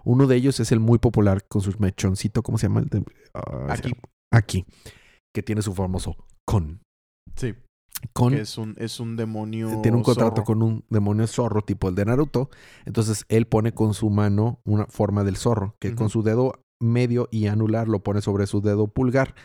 [SPEAKER 1] Uno de ellos es el muy popular con su mechoncito, ¿cómo se llama? El de- ah,
[SPEAKER 2] Aquí.
[SPEAKER 1] llama- Aquí. Que tiene su famoso con.
[SPEAKER 2] Sí.
[SPEAKER 1] Con
[SPEAKER 2] Que es un, es un demonio.
[SPEAKER 1] tiene un contrato
[SPEAKER 2] zorro.
[SPEAKER 1] con un demonio zorro tipo el de Naruto. Entonces él pone con su mano una forma del zorro, que con su dedo medio y anular lo pone sobre su dedo pulgar.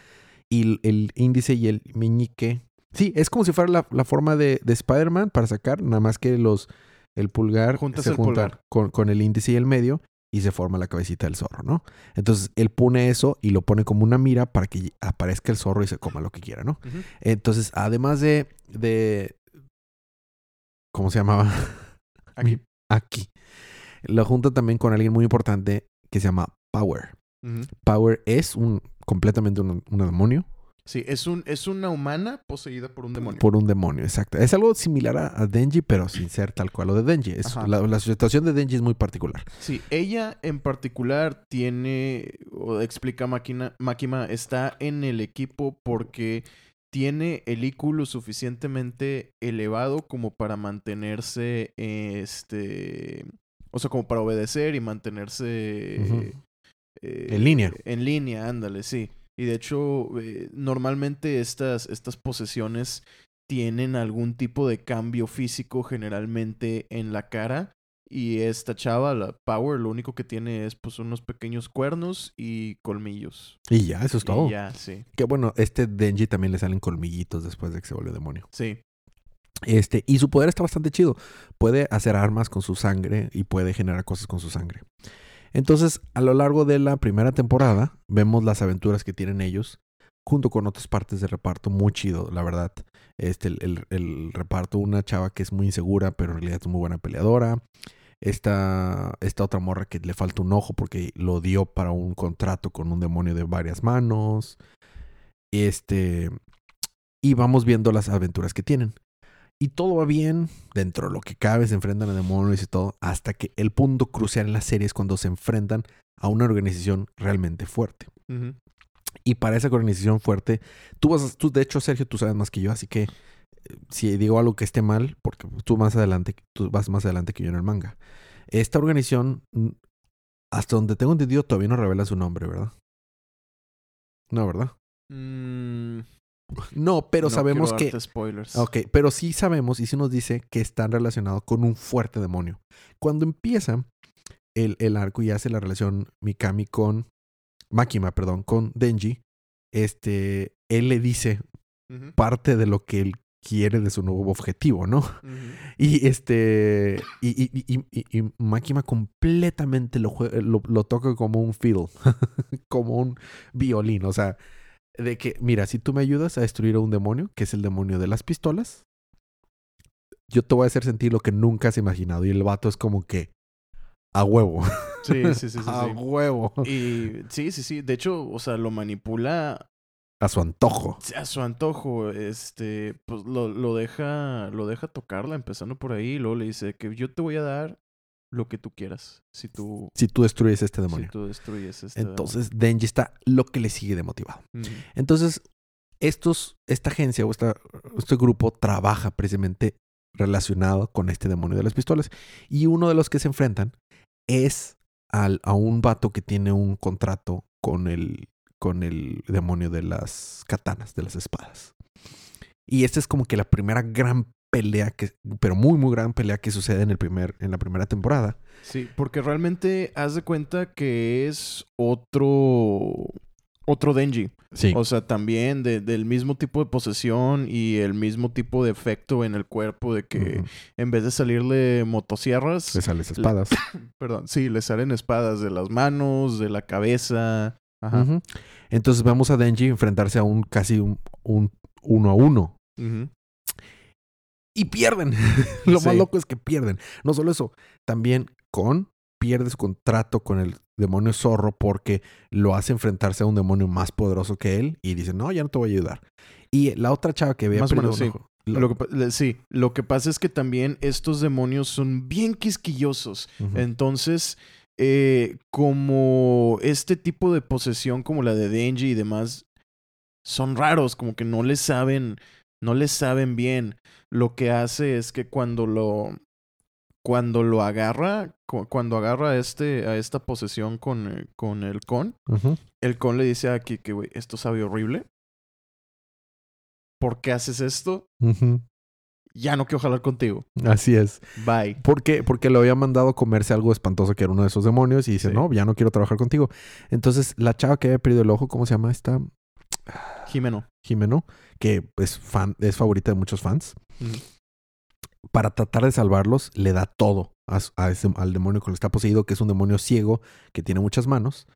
[SPEAKER 1] Y el, el índice y el meñique. Sí, es como si fuera la, la forma de, de Spider-Man para sacar, nada más que los el pulgar
[SPEAKER 2] Juntas
[SPEAKER 1] se
[SPEAKER 2] el
[SPEAKER 1] junta
[SPEAKER 2] pulgar.
[SPEAKER 1] Con, con el índice y el medio y se forma la cabecita del zorro, ¿no? Entonces él pone eso y lo pone como una mira para que aparezca el zorro y se coma lo que quiera, ¿no? Entonces, además de, de ¿cómo se llamaba?
[SPEAKER 2] Aquí.
[SPEAKER 1] Aquí. Lo junta también con alguien muy importante que se llama Power. Power es un completamente un, un demonio
[SPEAKER 2] Sí, es, un, es una humana poseída por un demonio.
[SPEAKER 1] por un demonio, exacto. Es algo similar a, a Denji, pero sin ser tal cual lo de Denji. Es- la, la situación de Denji es muy particular.
[SPEAKER 2] Sí, ella en particular tiene, o explica Máquina, Máquina, está en el equipo porque tiene el IQ lo suficientemente elevado como para mantenerse, este, o sea, como para obedecer y mantenerse eh,
[SPEAKER 1] En línea.
[SPEAKER 2] En línea, ándale, sí. Y de hecho, eh, normalmente estas, estas posesiones tienen algún tipo de cambio físico generalmente en la cara. Y esta chava, la Power, lo único que tiene es pues unos pequeños cuernos y colmillos.
[SPEAKER 1] Y ya, eso es todo.
[SPEAKER 2] Y ya, sí.
[SPEAKER 1] Que bueno, este Denji también le salen colmillitos después de que se vuelve demonio.
[SPEAKER 2] Sí.
[SPEAKER 1] Este, y su poder está bastante chido. Puede hacer armas con su sangre y puede generar cosas con su sangre. Entonces, a lo largo de la primera temporada, vemos las aventuras que tienen ellos, junto con otras partes del reparto, muy chido, la verdad. Este, el, el- el reparto, una chava que es muy insegura, pero en realidad es muy buena peleadora. Esta, esta otra morra que le falta un ojo porque lo dio para un contrato con un demonio de varias manos. Este, y vamos viendo las aventuras que tienen. Y todo va bien, dentro de lo que cabe, se enfrentan a demonios y todo, hasta que el punto crucial en la serie es cuando se enfrentan a una organización realmente fuerte. Y para esa organización fuerte, tú vas, a- tú de hecho, Sergio, tú sabes más que yo, así que eh, si digo algo que esté mal, porque tú más adelante, tú vas más adelante que yo en el manga. Esta organización, hasta donde tengo entendido, todavía no revela su nombre, ¿verdad? No, ¿verdad?
[SPEAKER 2] Mm,
[SPEAKER 1] No, pero
[SPEAKER 2] no
[SPEAKER 1] sabemos que
[SPEAKER 2] darte spoilers.
[SPEAKER 1] Ok, pero sí sabemos y sí nos dice que están relacionados con un fuerte demonio. Cuando empieza el, el arco y hace la relación Mikami con Makima, perdón, con Denji, este, él le dice parte de lo que él quiere de su nuevo objetivo, ¿no? Y este. Y, y, y, completamente lo, lo, lo toca como un fiddle, como un violín. O sea, de que, mira, si tú me ayudas a destruir a un demonio, que es el demonio de las pistolas, yo te voy a hacer sentir lo que nunca has imaginado. Y el vato es como que. A huevo.
[SPEAKER 2] Sí, sí, sí, sí.
[SPEAKER 1] a
[SPEAKER 2] sí.
[SPEAKER 1] huevo.
[SPEAKER 2] Y sí, sí, sí. De hecho, o sea, lo manipula
[SPEAKER 1] A su antojo.
[SPEAKER 2] a su antojo. Este, pues lo, lo deja, lo deja tocarla, empezando por ahí. Y luego le dice que yo te voy a dar lo que tú quieras. Si tú,
[SPEAKER 1] Si tú destruyes este
[SPEAKER 2] si
[SPEAKER 1] demonio.
[SPEAKER 2] tú destruyes este.
[SPEAKER 1] Entonces, Denji está lo que le sigue de motivado.
[SPEAKER 2] Ujú.
[SPEAKER 1] Entonces, estos, esta agencia o esta- este grupo trabaja precisamente relacionado con este demonio de las pistolas. Y uno de los que se enfrentan es al, a un vato que tiene un contrato con el, con el demonio de las katanas, de las espadas. Y esta es como que la primera gran pelea, que, pero muy, muy gran pelea que sucede en, el primer, en la primera temporada.
[SPEAKER 2] Sí, porque realmente haz de cuenta que es otro. Otro Denji.
[SPEAKER 1] Sí.
[SPEAKER 2] O sea, también de- del mismo tipo de posesión y el mismo tipo de efecto en el cuerpo de que en vez de salirle motosierras,
[SPEAKER 1] Le salen espadas.
[SPEAKER 2] perdón, sí, le salen espadas de las manos, de la cabeza. Ajá.
[SPEAKER 1] Entonces vemos a Denji enfrentarse a un casi un, un uno a uno.
[SPEAKER 2] Ujú.
[SPEAKER 1] Y pierden. Lo más loco es que pierden. No solo eso, también con pierde su contrato con el demonio zorro porque lo hace enfrentarse a un demonio más poderoso que él y dice, no, ya no te voy a ayudar. Y la otra chava que había
[SPEAKER 2] Más o
[SPEAKER 1] perdido
[SPEAKER 2] menos, sí. Lo que, le- sí, lo que pasa es que también estos demonios son bien quisquillosos. Entonces, eh, como este tipo de posesión como la de Denji y demás, son raros, como que no les saben, no les saben bien. Lo que hace es que cuando lo, cuando lo agarra, cu- cuando agarra a este, a esta posesión con, eh, con el con, el con le dice aquí que, güey, esto sabe horrible. ¿Por qué haces esto? Ya no quiero jalar contigo.
[SPEAKER 1] Así es.
[SPEAKER 2] Bye.
[SPEAKER 1] ¿Por qué? Porque lo había mandado a comerse algo espantoso que era uno de esos demonios y dice,
[SPEAKER 2] Sí.
[SPEAKER 1] no, ya no quiero trabajar contigo. Entonces, la chava que había perdido el ojo, ¿cómo se llama esta?
[SPEAKER 2] Jimeno.
[SPEAKER 1] Jimeno, que es fan, es favorita de muchos fans. Para tratar de salvarlos, le da todo a, ese- al demonio que está poseído, que es un demonio ciego que tiene muchas manos.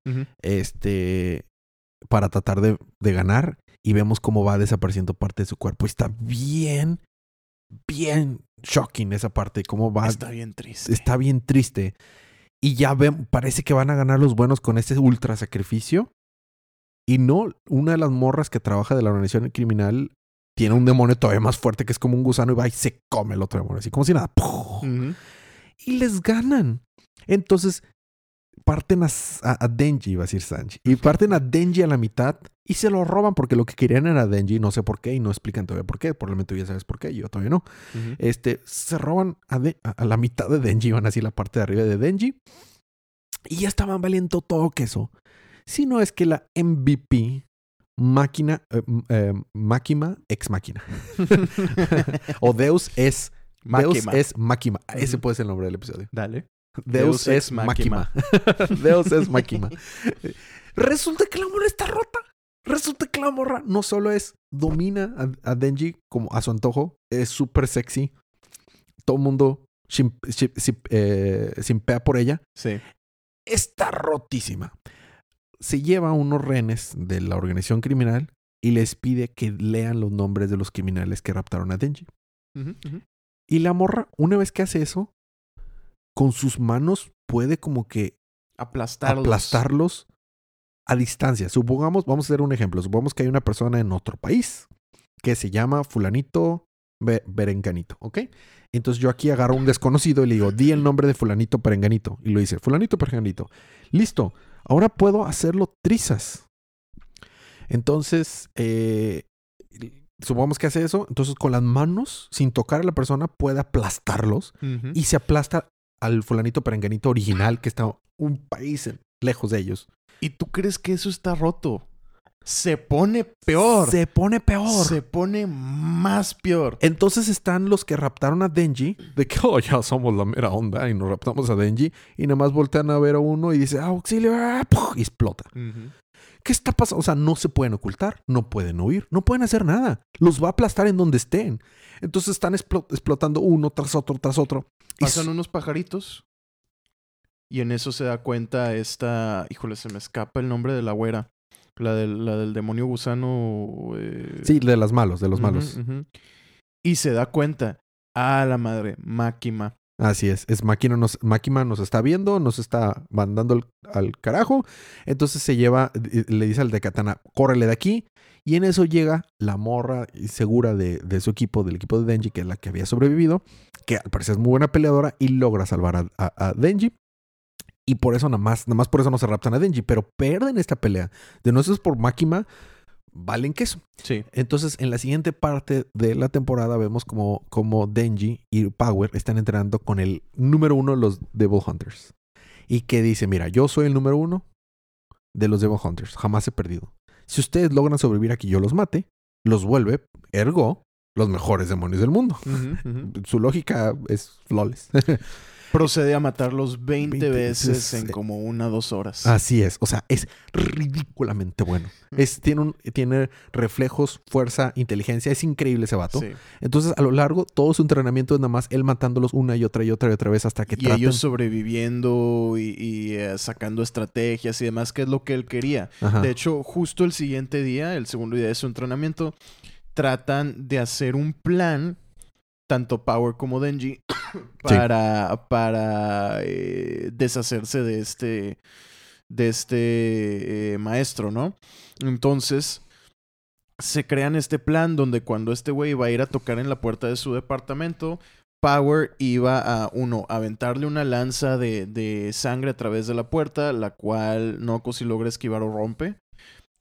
[SPEAKER 1] Este. Para tratar de, de ganar. Y vemos cómo va desapareciendo parte de su cuerpo. Está bien, bien shocking esa parte. Cómo va.
[SPEAKER 2] Está bien triste.
[SPEAKER 1] está bien triste. Y ya ven, parece que van a ganar los buenos con este ultra sacrificio. Y no, una de las morras que trabaja de la organización criminal tiene un demonio todavía más fuerte que es como un gusano y va y se come el otro demonio, así como si nada. Y les ganan. Entonces parten a, S- a- a Denji, iba a decir Sanji, y parten a Denji a la mitad y se lo roban porque lo que querían era Denji, no sé por qué y no explican todavía por qué. Probablemente tú ya sabes por qué, yo todavía no este, se roban a, De- a- a la mitad de Denji, van así la parte de arriba de Denji. Y ya estaban valiendo todo queso. Si no es que la MVP, máquina, eh, eh, máquina, ex máquina. o Deus es, Deus
[SPEAKER 2] Máquina.
[SPEAKER 1] es máquina. Ese puede ser el nombre del episodio.
[SPEAKER 2] Dale.
[SPEAKER 1] Deus,
[SPEAKER 2] Deus
[SPEAKER 1] es máquina. Deus es máquina. Resulta que la morra está rota. Resulta que la morra no solo es, domina a, a Denji como a su antojo, es súper sexy. Todo el mundo shim- eh, simpea por ella.
[SPEAKER 2] Sí.
[SPEAKER 1] Está rotísima. Se lleva a unos rehenes de la organización criminal y les pide que lean los nombres de los criminales que raptaron a Denji. Y la morra, una vez que hace eso, con sus manos puede como que
[SPEAKER 2] Aplastarlos.
[SPEAKER 1] aplastarlos a distancia. Supongamos, vamos a hacer un ejemplo. Supongamos que hay una persona en otro país que se llama fulanito Be- Berenganito, ¿ok? Entonces yo aquí agarro un desconocido y le digo, di el nombre de fulanito Perenganito. Y lo dice, fulanito Perenganito. Listo. Ahora puedo hacerlo trizas. Entonces, eh, supongamos que hace eso. Entonces con las manos, sin tocar a la persona, puede aplastarlos y se aplasta al fulanito perenganito original que está un país lejos de ellos.
[SPEAKER 2] ¿Y tú crees que eso está roto? Se pone peor.
[SPEAKER 1] Se pone peor.
[SPEAKER 2] Se pone más peor.
[SPEAKER 1] Entonces están los que raptaron a Denji, de que, oh, ya somos la mera onda, y nos raptamos a Denji, y nada más voltean a ver a uno y dice, auxilio, ah, y explota. ¿Qué está pasando? O sea, no se pueden ocultar, no pueden huir, no pueden hacer nada. Los va a aplastar en donde estén. Entonces están explo- explotando uno tras otro, tras otro. Y
[SPEAKER 2] Pasan
[SPEAKER 1] s-
[SPEAKER 2] unos pajaritos. Y en eso se da cuenta esta. Híjole, se me escapa el nombre de la güera. La del, la del demonio gusano. eh,
[SPEAKER 1] Sí, de los malos, de los malos.
[SPEAKER 2] Y se da cuenta. Ah, la madre, Máquima.
[SPEAKER 1] Así es, es Máquina nos, nos está viendo, nos está mandando al, al carajo. Entonces se lleva, eh, le dice al de Katana, córrele de aquí. Y en eso llega la morra segura de, de su equipo, del equipo de Denji, que es la que había sobrevivido, que al parecer es muy buena peleadora y logra salvar a, a- a Denji. Y por eso nada más, nada más por eso no se raptan a Denji, pero pierden esta pelea. De no ser por Máquina, valen queso.
[SPEAKER 2] Sí.
[SPEAKER 1] Entonces, en la siguiente parte de la temporada vemos como, como Denji y Power están entrenando con el número uno de los Devil Hunters. Y que dice, mira, yo soy el número uno de los Devil Hunters. Jamás he perdido. Si ustedes logran sobrevivir a que yo los mate, los vuelve, ergo, los mejores demonios del mundo.
[SPEAKER 2] Ujú, ujú.
[SPEAKER 1] Su lógica es flawless.
[SPEAKER 2] Procede a matarlos 20,
[SPEAKER 1] 20
[SPEAKER 2] veces
[SPEAKER 1] veces,
[SPEAKER 2] en como una dos horas.
[SPEAKER 1] Así es. O sea, es ridículamente bueno. Es, tiene, un, tiene reflejos, fuerza, inteligencia. Es increíble ese vato.
[SPEAKER 2] Sí.
[SPEAKER 1] Entonces, a lo largo, todo su entrenamiento es nada más él matándolos una y otra y otra y otra vez hasta que
[SPEAKER 2] Y
[SPEAKER 1] traten.
[SPEAKER 2] ellos sobreviviendo y, y, eh, sacando estrategias y demás, que es lo que él quería.
[SPEAKER 1] Ajá.
[SPEAKER 2] De hecho, justo el siguiente día, el segundo día de su entrenamiento, tratan de hacer un plan, tanto Power como Denji, para, para eh, deshacerse de este, de este eh, maestro, ¿no? Entonces, se crean este plan donde cuando este güey va a ir a tocar en la puerta de su departamento, Power iba a, uno, aventarle una lanza de, de sangre a través de la puerta, la cual Noko si logra esquivar o rompe.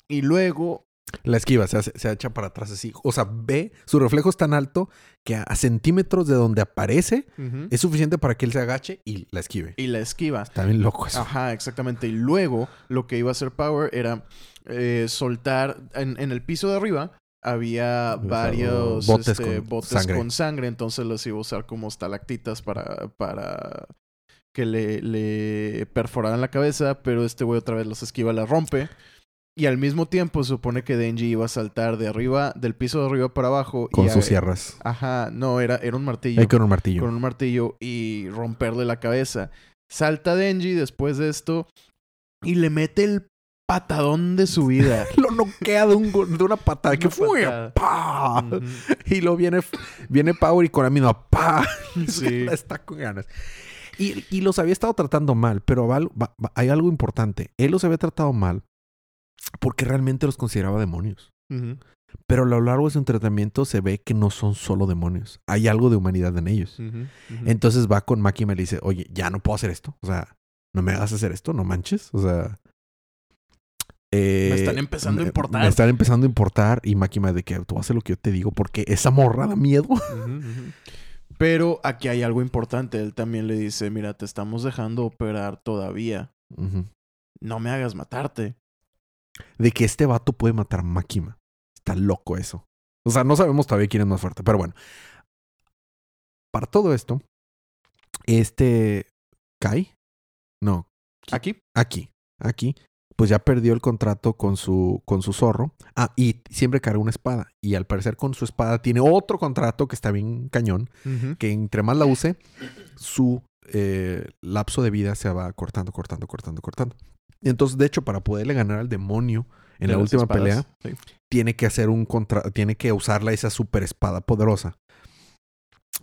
[SPEAKER 2] Y luego,
[SPEAKER 1] La esquiva, se, hace- se echa para atrás así. O sea, ve, su reflejo es tan alto que a, a centímetros de donde aparece es suficiente para que él se agache y la esquive.
[SPEAKER 2] y la esquiva.
[SPEAKER 1] Está bien loco eso.
[SPEAKER 2] Ajá, exactamente. Y luego lo que iba a hacer Power era eh, soltar en, en el piso de arriba. Había
[SPEAKER 1] O sea,
[SPEAKER 2] varios
[SPEAKER 1] botes
[SPEAKER 2] este,
[SPEAKER 1] con
[SPEAKER 2] botes
[SPEAKER 1] sangre.
[SPEAKER 2] con sangre, entonces los iba a usar como estalactitas para, para que le, le perforaran la cabeza, pero este güey otra vez los esquiva, la rompe. Y al mismo tiempo se supone que Denji iba a saltar de arriba, del piso de arriba para abajo.
[SPEAKER 1] Con
[SPEAKER 2] y
[SPEAKER 1] sus
[SPEAKER 2] a-
[SPEAKER 1] sierras.
[SPEAKER 2] Ajá, no, era, era un martillo
[SPEAKER 1] Hay con un martillo.
[SPEAKER 2] con un martillo y romperle la cabeza. Salta Denji después de esto y le mete el patadón de su vida.
[SPEAKER 1] Lo noquea de, un de una patada. que
[SPEAKER 2] Una
[SPEAKER 1] fue?
[SPEAKER 2] patada.
[SPEAKER 1] ¡Pa!
[SPEAKER 2] Ujú.
[SPEAKER 1] Y luego viene, viene Power y con la misma ¡pa!
[SPEAKER 2] Sí.
[SPEAKER 1] Está con ganas. Y, y los había estado tratando mal, pero val- va- va- hay algo importante. Él los había tratado mal porque realmente los consideraba demonios. Pero a lo largo de su entrenamiento se ve que no son solo demonios. Hay algo de humanidad en ellos. Entonces va con Maki y me le dice, oye, ya no puedo hacer esto. O sea, no me hagas hacer esto, no manches. O sea... eh,
[SPEAKER 2] Me están empezando a importar.
[SPEAKER 1] Me están empezando a importar. Y Maki me de que tú haces lo que yo te digo porque esa morra da miedo.
[SPEAKER 2] Pero aquí hay algo importante. Él también le dice, mira, te estamos dejando operar todavía. No me hagas matarte.
[SPEAKER 1] De que este vato puede matar a Makima. Está loco eso. O sea, no sabemos todavía quién es más fuerte. Pero bueno. Para todo esto, este... Kai. No,
[SPEAKER 2] Aquí.
[SPEAKER 1] aquí, aquí, pues ya perdió el contrato con su, con su zorro. Ah, y siempre carga una espada. Y al parecer con su espada tiene otro contrato que está bien cañón, que entre más la use, su eh, lapso de vida se va cortando, cortando, cortando, cortando. Y entonces, de hecho, para poderle ganar al demonio en
[SPEAKER 2] De
[SPEAKER 1] la última
[SPEAKER 2] espadas.
[SPEAKER 1] pelea,
[SPEAKER 2] Sí.
[SPEAKER 1] tiene que hacer un contra, tiene que usarla esa super espada poderosa.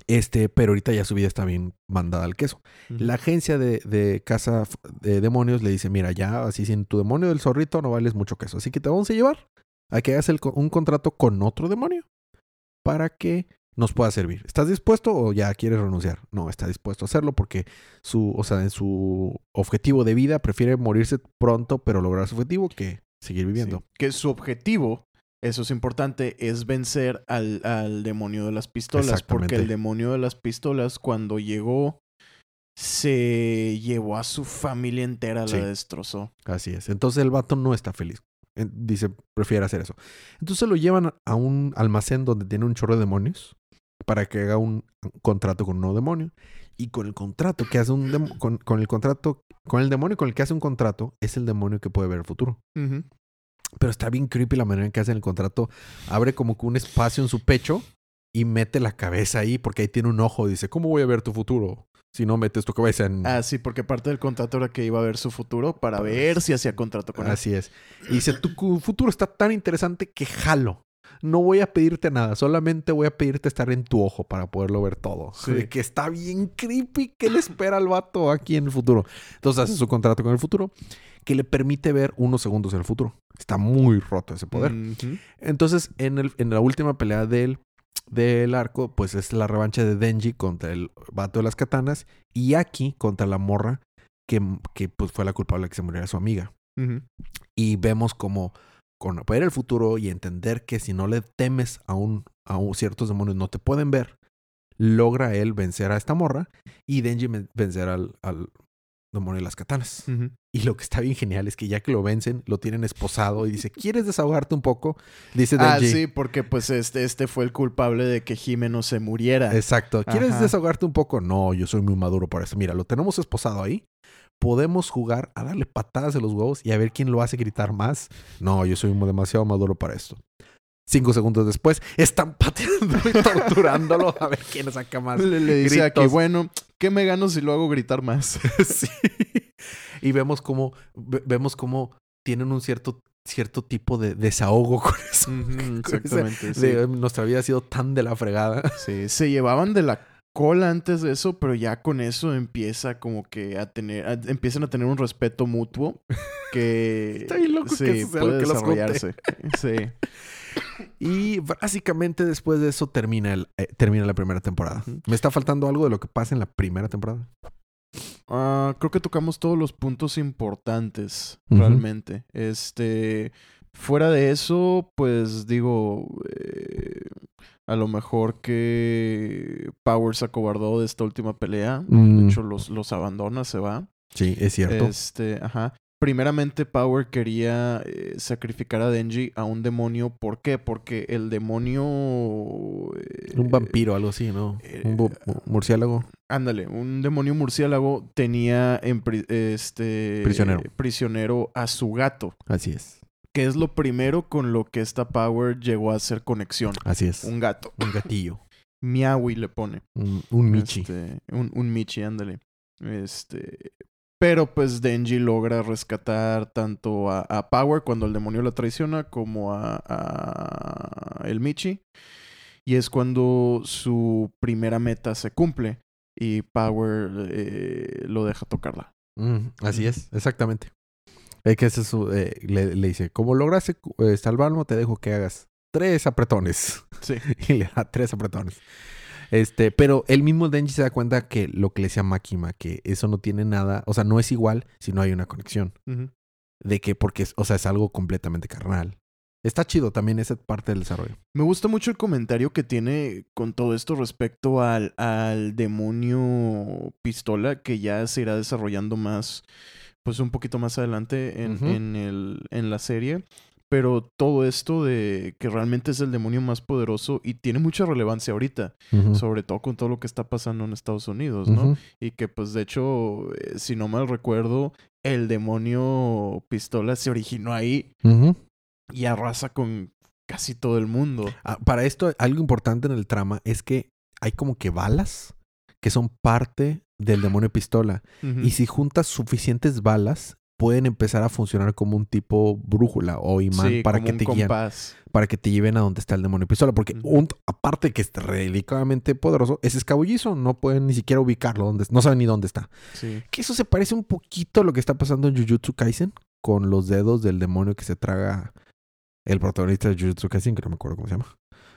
[SPEAKER 1] Este, pero ahorita ya su vida está bien mandada al queso. La agencia de, de casa de demonios le dice, mira, ya así sin tu demonio del zorrito no vales mucho queso. Así que te vamos a llevar a que hagas el un contrato con otro demonio para que nos pueda servir. ¿Estás dispuesto o ya quieres renunciar? No, está dispuesto a hacerlo porque su, o sea, en su objetivo de vida prefiere morirse pronto pero lograr su objetivo que seguir viviendo.
[SPEAKER 2] Sí. Que su objetivo, eso es importante, es vencer al, al demonio de las pistolas. Porque el demonio de las pistolas, cuando llegó, se llevó a su familia entera,
[SPEAKER 1] Sí.
[SPEAKER 2] la destrozó.
[SPEAKER 1] Así es. Entonces el vato no está feliz. Dice, prefiere hacer eso. Entonces lo llevan a un almacén donde tiene un chorro de demonios para que haga un contrato con un nuevo demonio. Y con el contrato que hace un con, con el contrato, con el demonio con el que hace un contrato, es el demonio que puede ver el futuro. Pero está bien creepy la manera en que hacen el contrato. Abre como que un espacio en su pecho y mete la cabeza ahí porque ahí tiene un ojo. Dice, ¿cómo voy a ver tu futuro? Si no metes tu cabeza en...
[SPEAKER 2] Ah, sí, porque parte del contrato era que iba a ver su futuro para ver si hacía contrato con él.
[SPEAKER 1] Así es. Y dice, tu futuro está tan interesante que jalo. No voy a pedirte nada, solamente voy a pedirte estar en tu ojo para poderlo ver todo.
[SPEAKER 2] Sí.
[SPEAKER 1] De que está bien creepy que le espera al vato aquí en el futuro. Entonces hace su contrato con el futuro que le permite ver unos segundos en el futuro. Está muy roto ese poder. Entonces, en, el, en la última pelea del, del arco, pues es la revancha de Denji contra el vato de las katanas y Aki contra la morra que, que pues, fue la culpable de que se muriera su amiga. Y vemos como con ver el futuro y entender que si no le temes a, un, a un- ciertos demonios no te pueden ver, logra él vencer a esta morra y Denji vencer al, al demonio de las katanas. Y lo que está bien genial es que ya que lo vencen, lo tienen esposado y dice, ¿quieres desahogarte un poco? Dice
[SPEAKER 2] Ah,
[SPEAKER 1] Denji.
[SPEAKER 2] sí, porque pues este, este fue el culpable de que Jimeno se muriera.
[SPEAKER 1] Exacto. ¿Quieres
[SPEAKER 2] Ajá.
[SPEAKER 1] desahogarte un poco? No, yo soy muy maduro para eso. Mira, lo tenemos esposado ahí. Podemos jugar a darle patadas de los huevos y a ver quién lo hace gritar más. No, yo soy demasiado maduro para esto. Cinco segundos después, están pateando y torturándolo a ver quién saca más.
[SPEAKER 2] Le, le dice aquí, bueno, ¿qué me gano si lo hago gritar más?
[SPEAKER 1] Sí. Y vemos cómo, ve- vemos cómo tienen un cierto, cierto tipo de desahogo con eso. Con
[SPEAKER 2] Exactamente. sí.
[SPEAKER 1] de, nuestra vida ha sido tan de la fregada.
[SPEAKER 2] Sí, se llevaban de la cola antes de eso, pero ya con eso empieza como que a tener, a- empiezan a tener un respeto mutuo que
[SPEAKER 1] Está bien loco que
[SPEAKER 2] sí,
[SPEAKER 1] eso sea lo
[SPEAKER 2] puede
[SPEAKER 1] que
[SPEAKER 2] desarrollarse. Sí.
[SPEAKER 1] Y básicamente después de eso termina, el, eh, termina la primera temporada. ¿Me está faltando algo de lo que pasa en la primera temporada?
[SPEAKER 2] Ah, creo que tocamos todos los puntos importantes, realmente. Este, fuera de eso, pues digo, eh, a lo mejor que Power se acobardó de esta última pelea.
[SPEAKER 1] Mm.
[SPEAKER 2] De hecho, los, los abandona, se va.
[SPEAKER 1] Sí, es cierto.
[SPEAKER 2] Este, ajá. Primeramente, Power quería eh, sacrificar a Denji a un demonio. ¿Por qué? Porque el demonio. eh,
[SPEAKER 1] un vampiro, algo así, ¿no?
[SPEAKER 2] eh,
[SPEAKER 1] un mu- murciélago.
[SPEAKER 2] Ándale, un demonio murciélago tenía en pri- este
[SPEAKER 1] Prisionero.
[SPEAKER 2] prisionero a su gato,
[SPEAKER 1] Así es.
[SPEAKER 2] Que es lo primero con lo que esta Power llegó a hacer conexión.
[SPEAKER 1] Así es.
[SPEAKER 2] Un gato.
[SPEAKER 1] Un gatillo.
[SPEAKER 2] Miawi le pone.
[SPEAKER 1] Un, un Michi.
[SPEAKER 2] Este, un, un Michi, ándale. Este. Pero pues Denji logra rescatar tanto a, a Power cuando el demonio la traiciona como a, a el Michi. Y es cuando su primera meta se cumple y Power eh, lo deja tocarla.
[SPEAKER 1] Mm, así es, exactamente. Es que ese es su- eh, le, le dice, como lograste eh, salvarlo, te dejo que hagas tres apretones.
[SPEAKER 2] Sí.
[SPEAKER 1] y le da tres apretones. Este, pero el mismo Denji se da cuenta que lo que le decía Makima, que eso no tiene nada, o sea, no es igual si no hay una conexión. De que, porque, es- o sea, es algo completamente carnal. Está chido también esa parte del desarrollo.
[SPEAKER 2] Me gusta mucho el comentario que tiene con todo esto respecto al, al demonio pistola que ya se irá desarrollando más, pues un poquito más adelante en,
[SPEAKER 1] Ujú.
[SPEAKER 2] en, el, en la serie. Pero todo esto de que realmente es el demonio más poderoso y tiene mucha relevancia ahorita,
[SPEAKER 1] Ujú.
[SPEAKER 2] sobre todo con todo lo que está pasando en Estados Unidos, ¿no?
[SPEAKER 1] Ujú.
[SPEAKER 2] Y que pues de hecho, eh, si no mal recuerdo, el demonio pistola se originó ahí y arrasa con casi todo el mundo.
[SPEAKER 1] Ah, para esto, algo importante en el trama es que hay como que balas que son parte del demonio pistola. Y si juntas suficientes balas, pueden empezar a funcionar como un tipo brújula o imán
[SPEAKER 2] Sí,
[SPEAKER 1] para que te guíen, para que te lleven a donde está el demonio pistola. Porque un- aparte que es delicadamente poderoso, es escabullizo. No pueden ni siquiera ubicarlo. Donde, no saben ni dónde está.
[SPEAKER 2] Sí.
[SPEAKER 1] Que eso se parece un poquito a lo que está pasando en Jujutsu Kaisen con los dedos del demonio que se traga el protagonista de Jujutsu Kaisen, que no me acuerdo cómo se llama.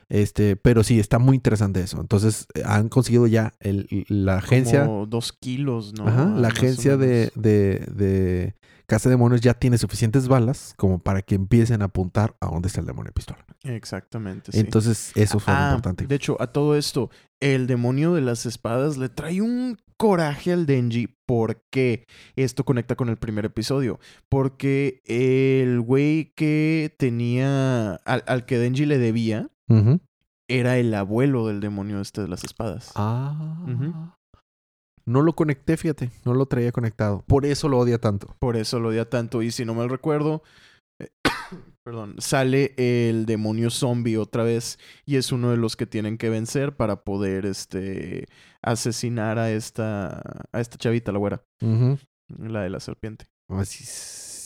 [SPEAKER 1] Este, pero sí, está muy interesante eso. Entonces, eh, han conseguido ya el, la agencia.
[SPEAKER 2] Como dos kilos, ¿no?
[SPEAKER 1] Ajá, la agencia de, de, de Casa Demonios ya tiene suficientes balas como para que empiecen a apuntar a dónde está el demonio de pistola.
[SPEAKER 2] Exactamente, sí.
[SPEAKER 1] Entonces, eso fue
[SPEAKER 2] Ah,
[SPEAKER 1] importante.
[SPEAKER 2] De hecho, a todo esto, el demonio de las espadas le trae un coraje al Denji. ¿Por qué? Esto conecta con el primer episodio. Porque el güey que tenía. Al, al que Denji le debía. Era el abuelo del demonio este de las espadas.
[SPEAKER 1] Ah. No lo conecté, fíjate. No lo traía conectado. Por eso lo odia tanto.
[SPEAKER 2] Por eso lo odia tanto. Y si no mal recuerdo. eh, Perdón, sale el demonio zombie otra vez y es uno de los que tienen que vencer para poder este asesinar a esta a esta chavita la güera, la de la serpiente.
[SPEAKER 1] Así es.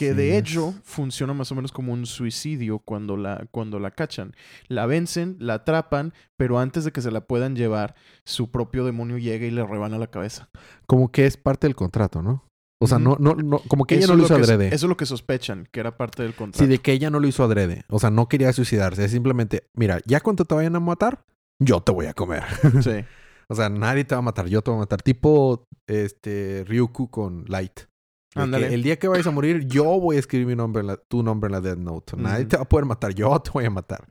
[SPEAKER 2] Que de hecho funciona más o menos como un suicidio cuando la cuando la cachan. La vencen, la atrapan, pero antes de que se la puedan llevar, su propio demonio llega y le rebana la cabeza.
[SPEAKER 1] Como que es parte del contrato, ¿no? O sea, no, no, no, como que ella
[SPEAKER 2] Eso
[SPEAKER 1] no lo hizo adrede.
[SPEAKER 2] Eso es lo que sospechan, que era parte del contrato.
[SPEAKER 1] Sí, de que ella no lo hizo adrede. O sea, no quería suicidarse. Es simplemente, mira, ya cuando te vayan a matar, yo te voy a comer.
[SPEAKER 2] Sí.
[SPEAKER 1] o sea, nadie te va a matar, yo te voy a matar. Tipo este Ryuku con Light.
[SPEAKER 2] Ándale.
[SPEAKER 1] el día que vayas a morir, yo voy a escribir mi nombre en la- tu nombre en la Death Note. Nadie te va a poder matar, yo te voy a matar.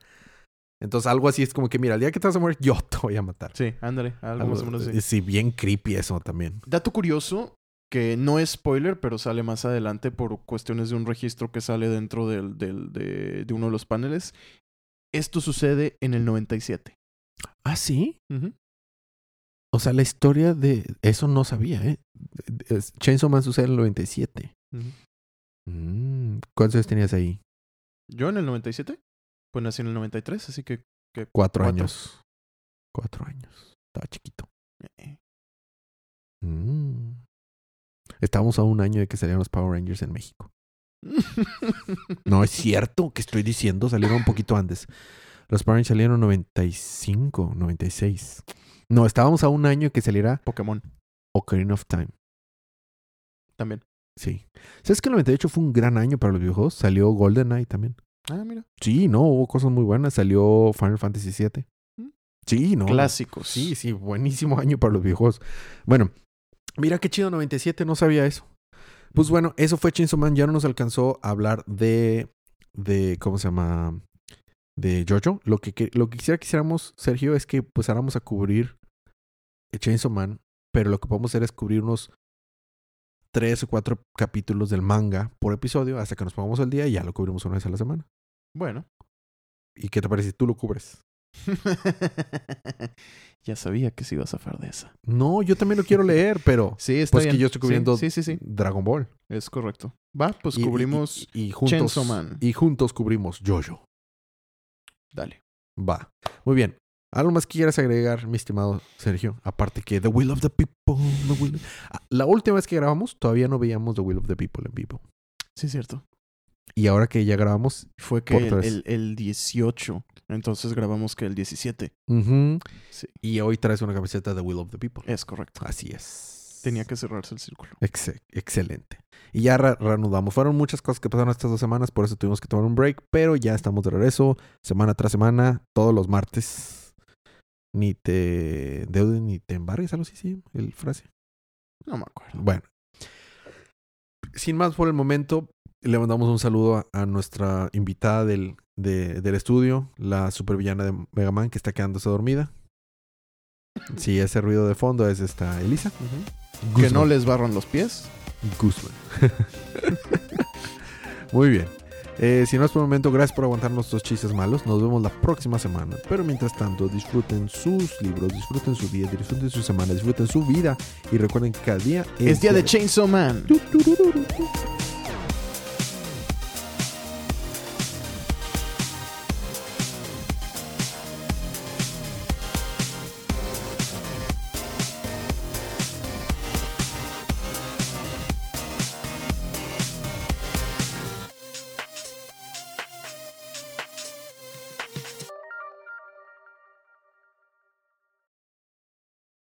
[SPEAKER 1] Entonces, algo así es como que, mira, el día que te vas a morir, yo te voy a matar.
[SPEAKER 2] Sí, ándale, algo más o menos así.
[SPEAKER 1] eh, sí, bien creepy eso también.
[SPEAKER 2] Dato curioso, que no es spoiler, pero sale más adelante por cuestiones de un registro que sale dentro del, del- de, de uno de los paneles. Esto sucede en el 97.
[SPEAKER 1] ¿Ah, sí?
[SPEAKER 2] Ujú.
[SPEAKER 1] O sea, la historia de... Eso no sabía, ¿eh? Chainsaw Man sucede en el 97.
[SPEAKER 2] Ujú.
[SPEAKER 1] Mm, ¿Cuántos años tenías ahí?
[SPEAKER 2] ¿Yo en el 97? Pues nací en el 93, así que... que
[SPEAKER 1] Cuatro,
[SPEAKER 2] Cuatro.
[SPEAKER 1] años. Cuatro años. Estaba chiquito.
[SPEAKER 2] eh,
[SPEAKER 1] Mm. Estábamos a un año de que salieran los Power Rangers en México. No es cierto que estoy diciendo, salieron un poquito antes. Los Power Rangers salieron en 95, 96. No, estábamos a un año que saliera
[SPEAKER 2] Pokémon
[SPEAKER 1] Ocarina of Time.
[SPEAKER 2] también.
[SPEAKER 1] Sí. ¿Sabes que el 98 fue un gran año para los videojuegos? Salió GoldenEye también.
[SPEAKER 2] Ah, mira.
[SPEAKER 1] Sí, no, hubo cosas muy buenas. Salió Final Fantasy VII.
[SPEAKER 2] Mm.
[SPEAKER 1] Sí, no.
[SPEAKER 2] Clásicos.
[SPEAKER 1] Sí, sí, buenísimo año para los videojuegos. Bueno, mira qué chido 97, no sabía eso. Pues bueno, eso fue Chainsaw Man. Ya no nos alcanzó a hablar de, de ¿cómo se llama? De Jojo. Lo que, lo que quisiera que hiciéramos, Sergio, es que pues a cubrir Chainsaw Man, pero lo que podemos hacer es cubrir unos tres o cuatro capítulos del manga por episodio hasta que nos pongamos al día y ya lo cubrimos una vez a la semana.
[SPEAKER 2] Bueno.
[SPEAKER 1] ¿Y qué te parece si tú lo cubres?
[SPEAKER 2] ya sabía que se iba a zafar de esa.
[SPEAKER 1] No, yo también lo quiero leer, pero
[SPEAKER 2] Sí, está
[SPEAKER 1] pues
[SPEAKER 2] bien.
[SPEAKER 1] que yo estoy cubriendo
[SPEAKER 2] Sí, sí, sí.
[SPEAKER 1] Dragon Ball.
[SPEAKER 2] Es correcto. Va, pues
[SPEAKER 1] Y-
[SPEAKER 2] cubrimos...
[SPEAKER 1] y, y juntos
[SPEAKER 2] Chainsaw Man.
[SPEAKER 1] y juntos cubrimos Jojo.
[SPEAKER 2] Dale.
[SPEAKER 1] Va. Muy bien. ¿Algo más que quieras agregar, mi estimado Sergio? Aparte que The Will of the People. The Will- Ah, La última vez que grabamos, todavía no veíamos The Will of the People en vivo.
[SPEAKER 2] Sí, es cierto.
[SPEAKER 1] Y ahora que ya grabamos,
[SPEAKER 2] Fue que el, el, el 18. Entonces grabamos que el 17.
[SPEAKER 1] ujú,
[SPEAKER 2] Sí.
[SPEAKER 1] y hoy traes una camiseta de The Will of the People.
[SPEAKER 2] Es correcto.
[SPEAKER 1] Así es.
[SPEAKER 2] Tenía que cerrarse el círculo.
[SPEAKER 1] Excelente. Y ya re- reanudamos. Fueron muchas cosas que pasaron estas dos semanas, por eso tuvimos que tomar un break, pero ya estamos de regreso, semana tras semana, todos los martes. Ni te deuden ni te embargues, algo así, sí, el frase.
[SPEAKER 2] No me acuerdo.
[SPEAKER 1] Bueno. Sin más por el momento, le mandamos un saludo a, a nuestra invitada del, de- del estudio, la supervillana de Mega Man, que está quedándose dormida. Sí, ese ruido de fondo es esta Elisa.
[SPEAKER 2] Que no les barran los pies.
[SPEAKER 1] Guzmán. Muy bien. Eh, si no es por el momento, gracias por aguantar nuestros chistes malos. Nos vemos la próxima semana. Pero mientras tanto, disfruten sus libros, disfruten su día, disfruten su semana, disfruten su vida. Y recuerden que cada día
[SPEAKER 2] Es día de Chainsaw Man.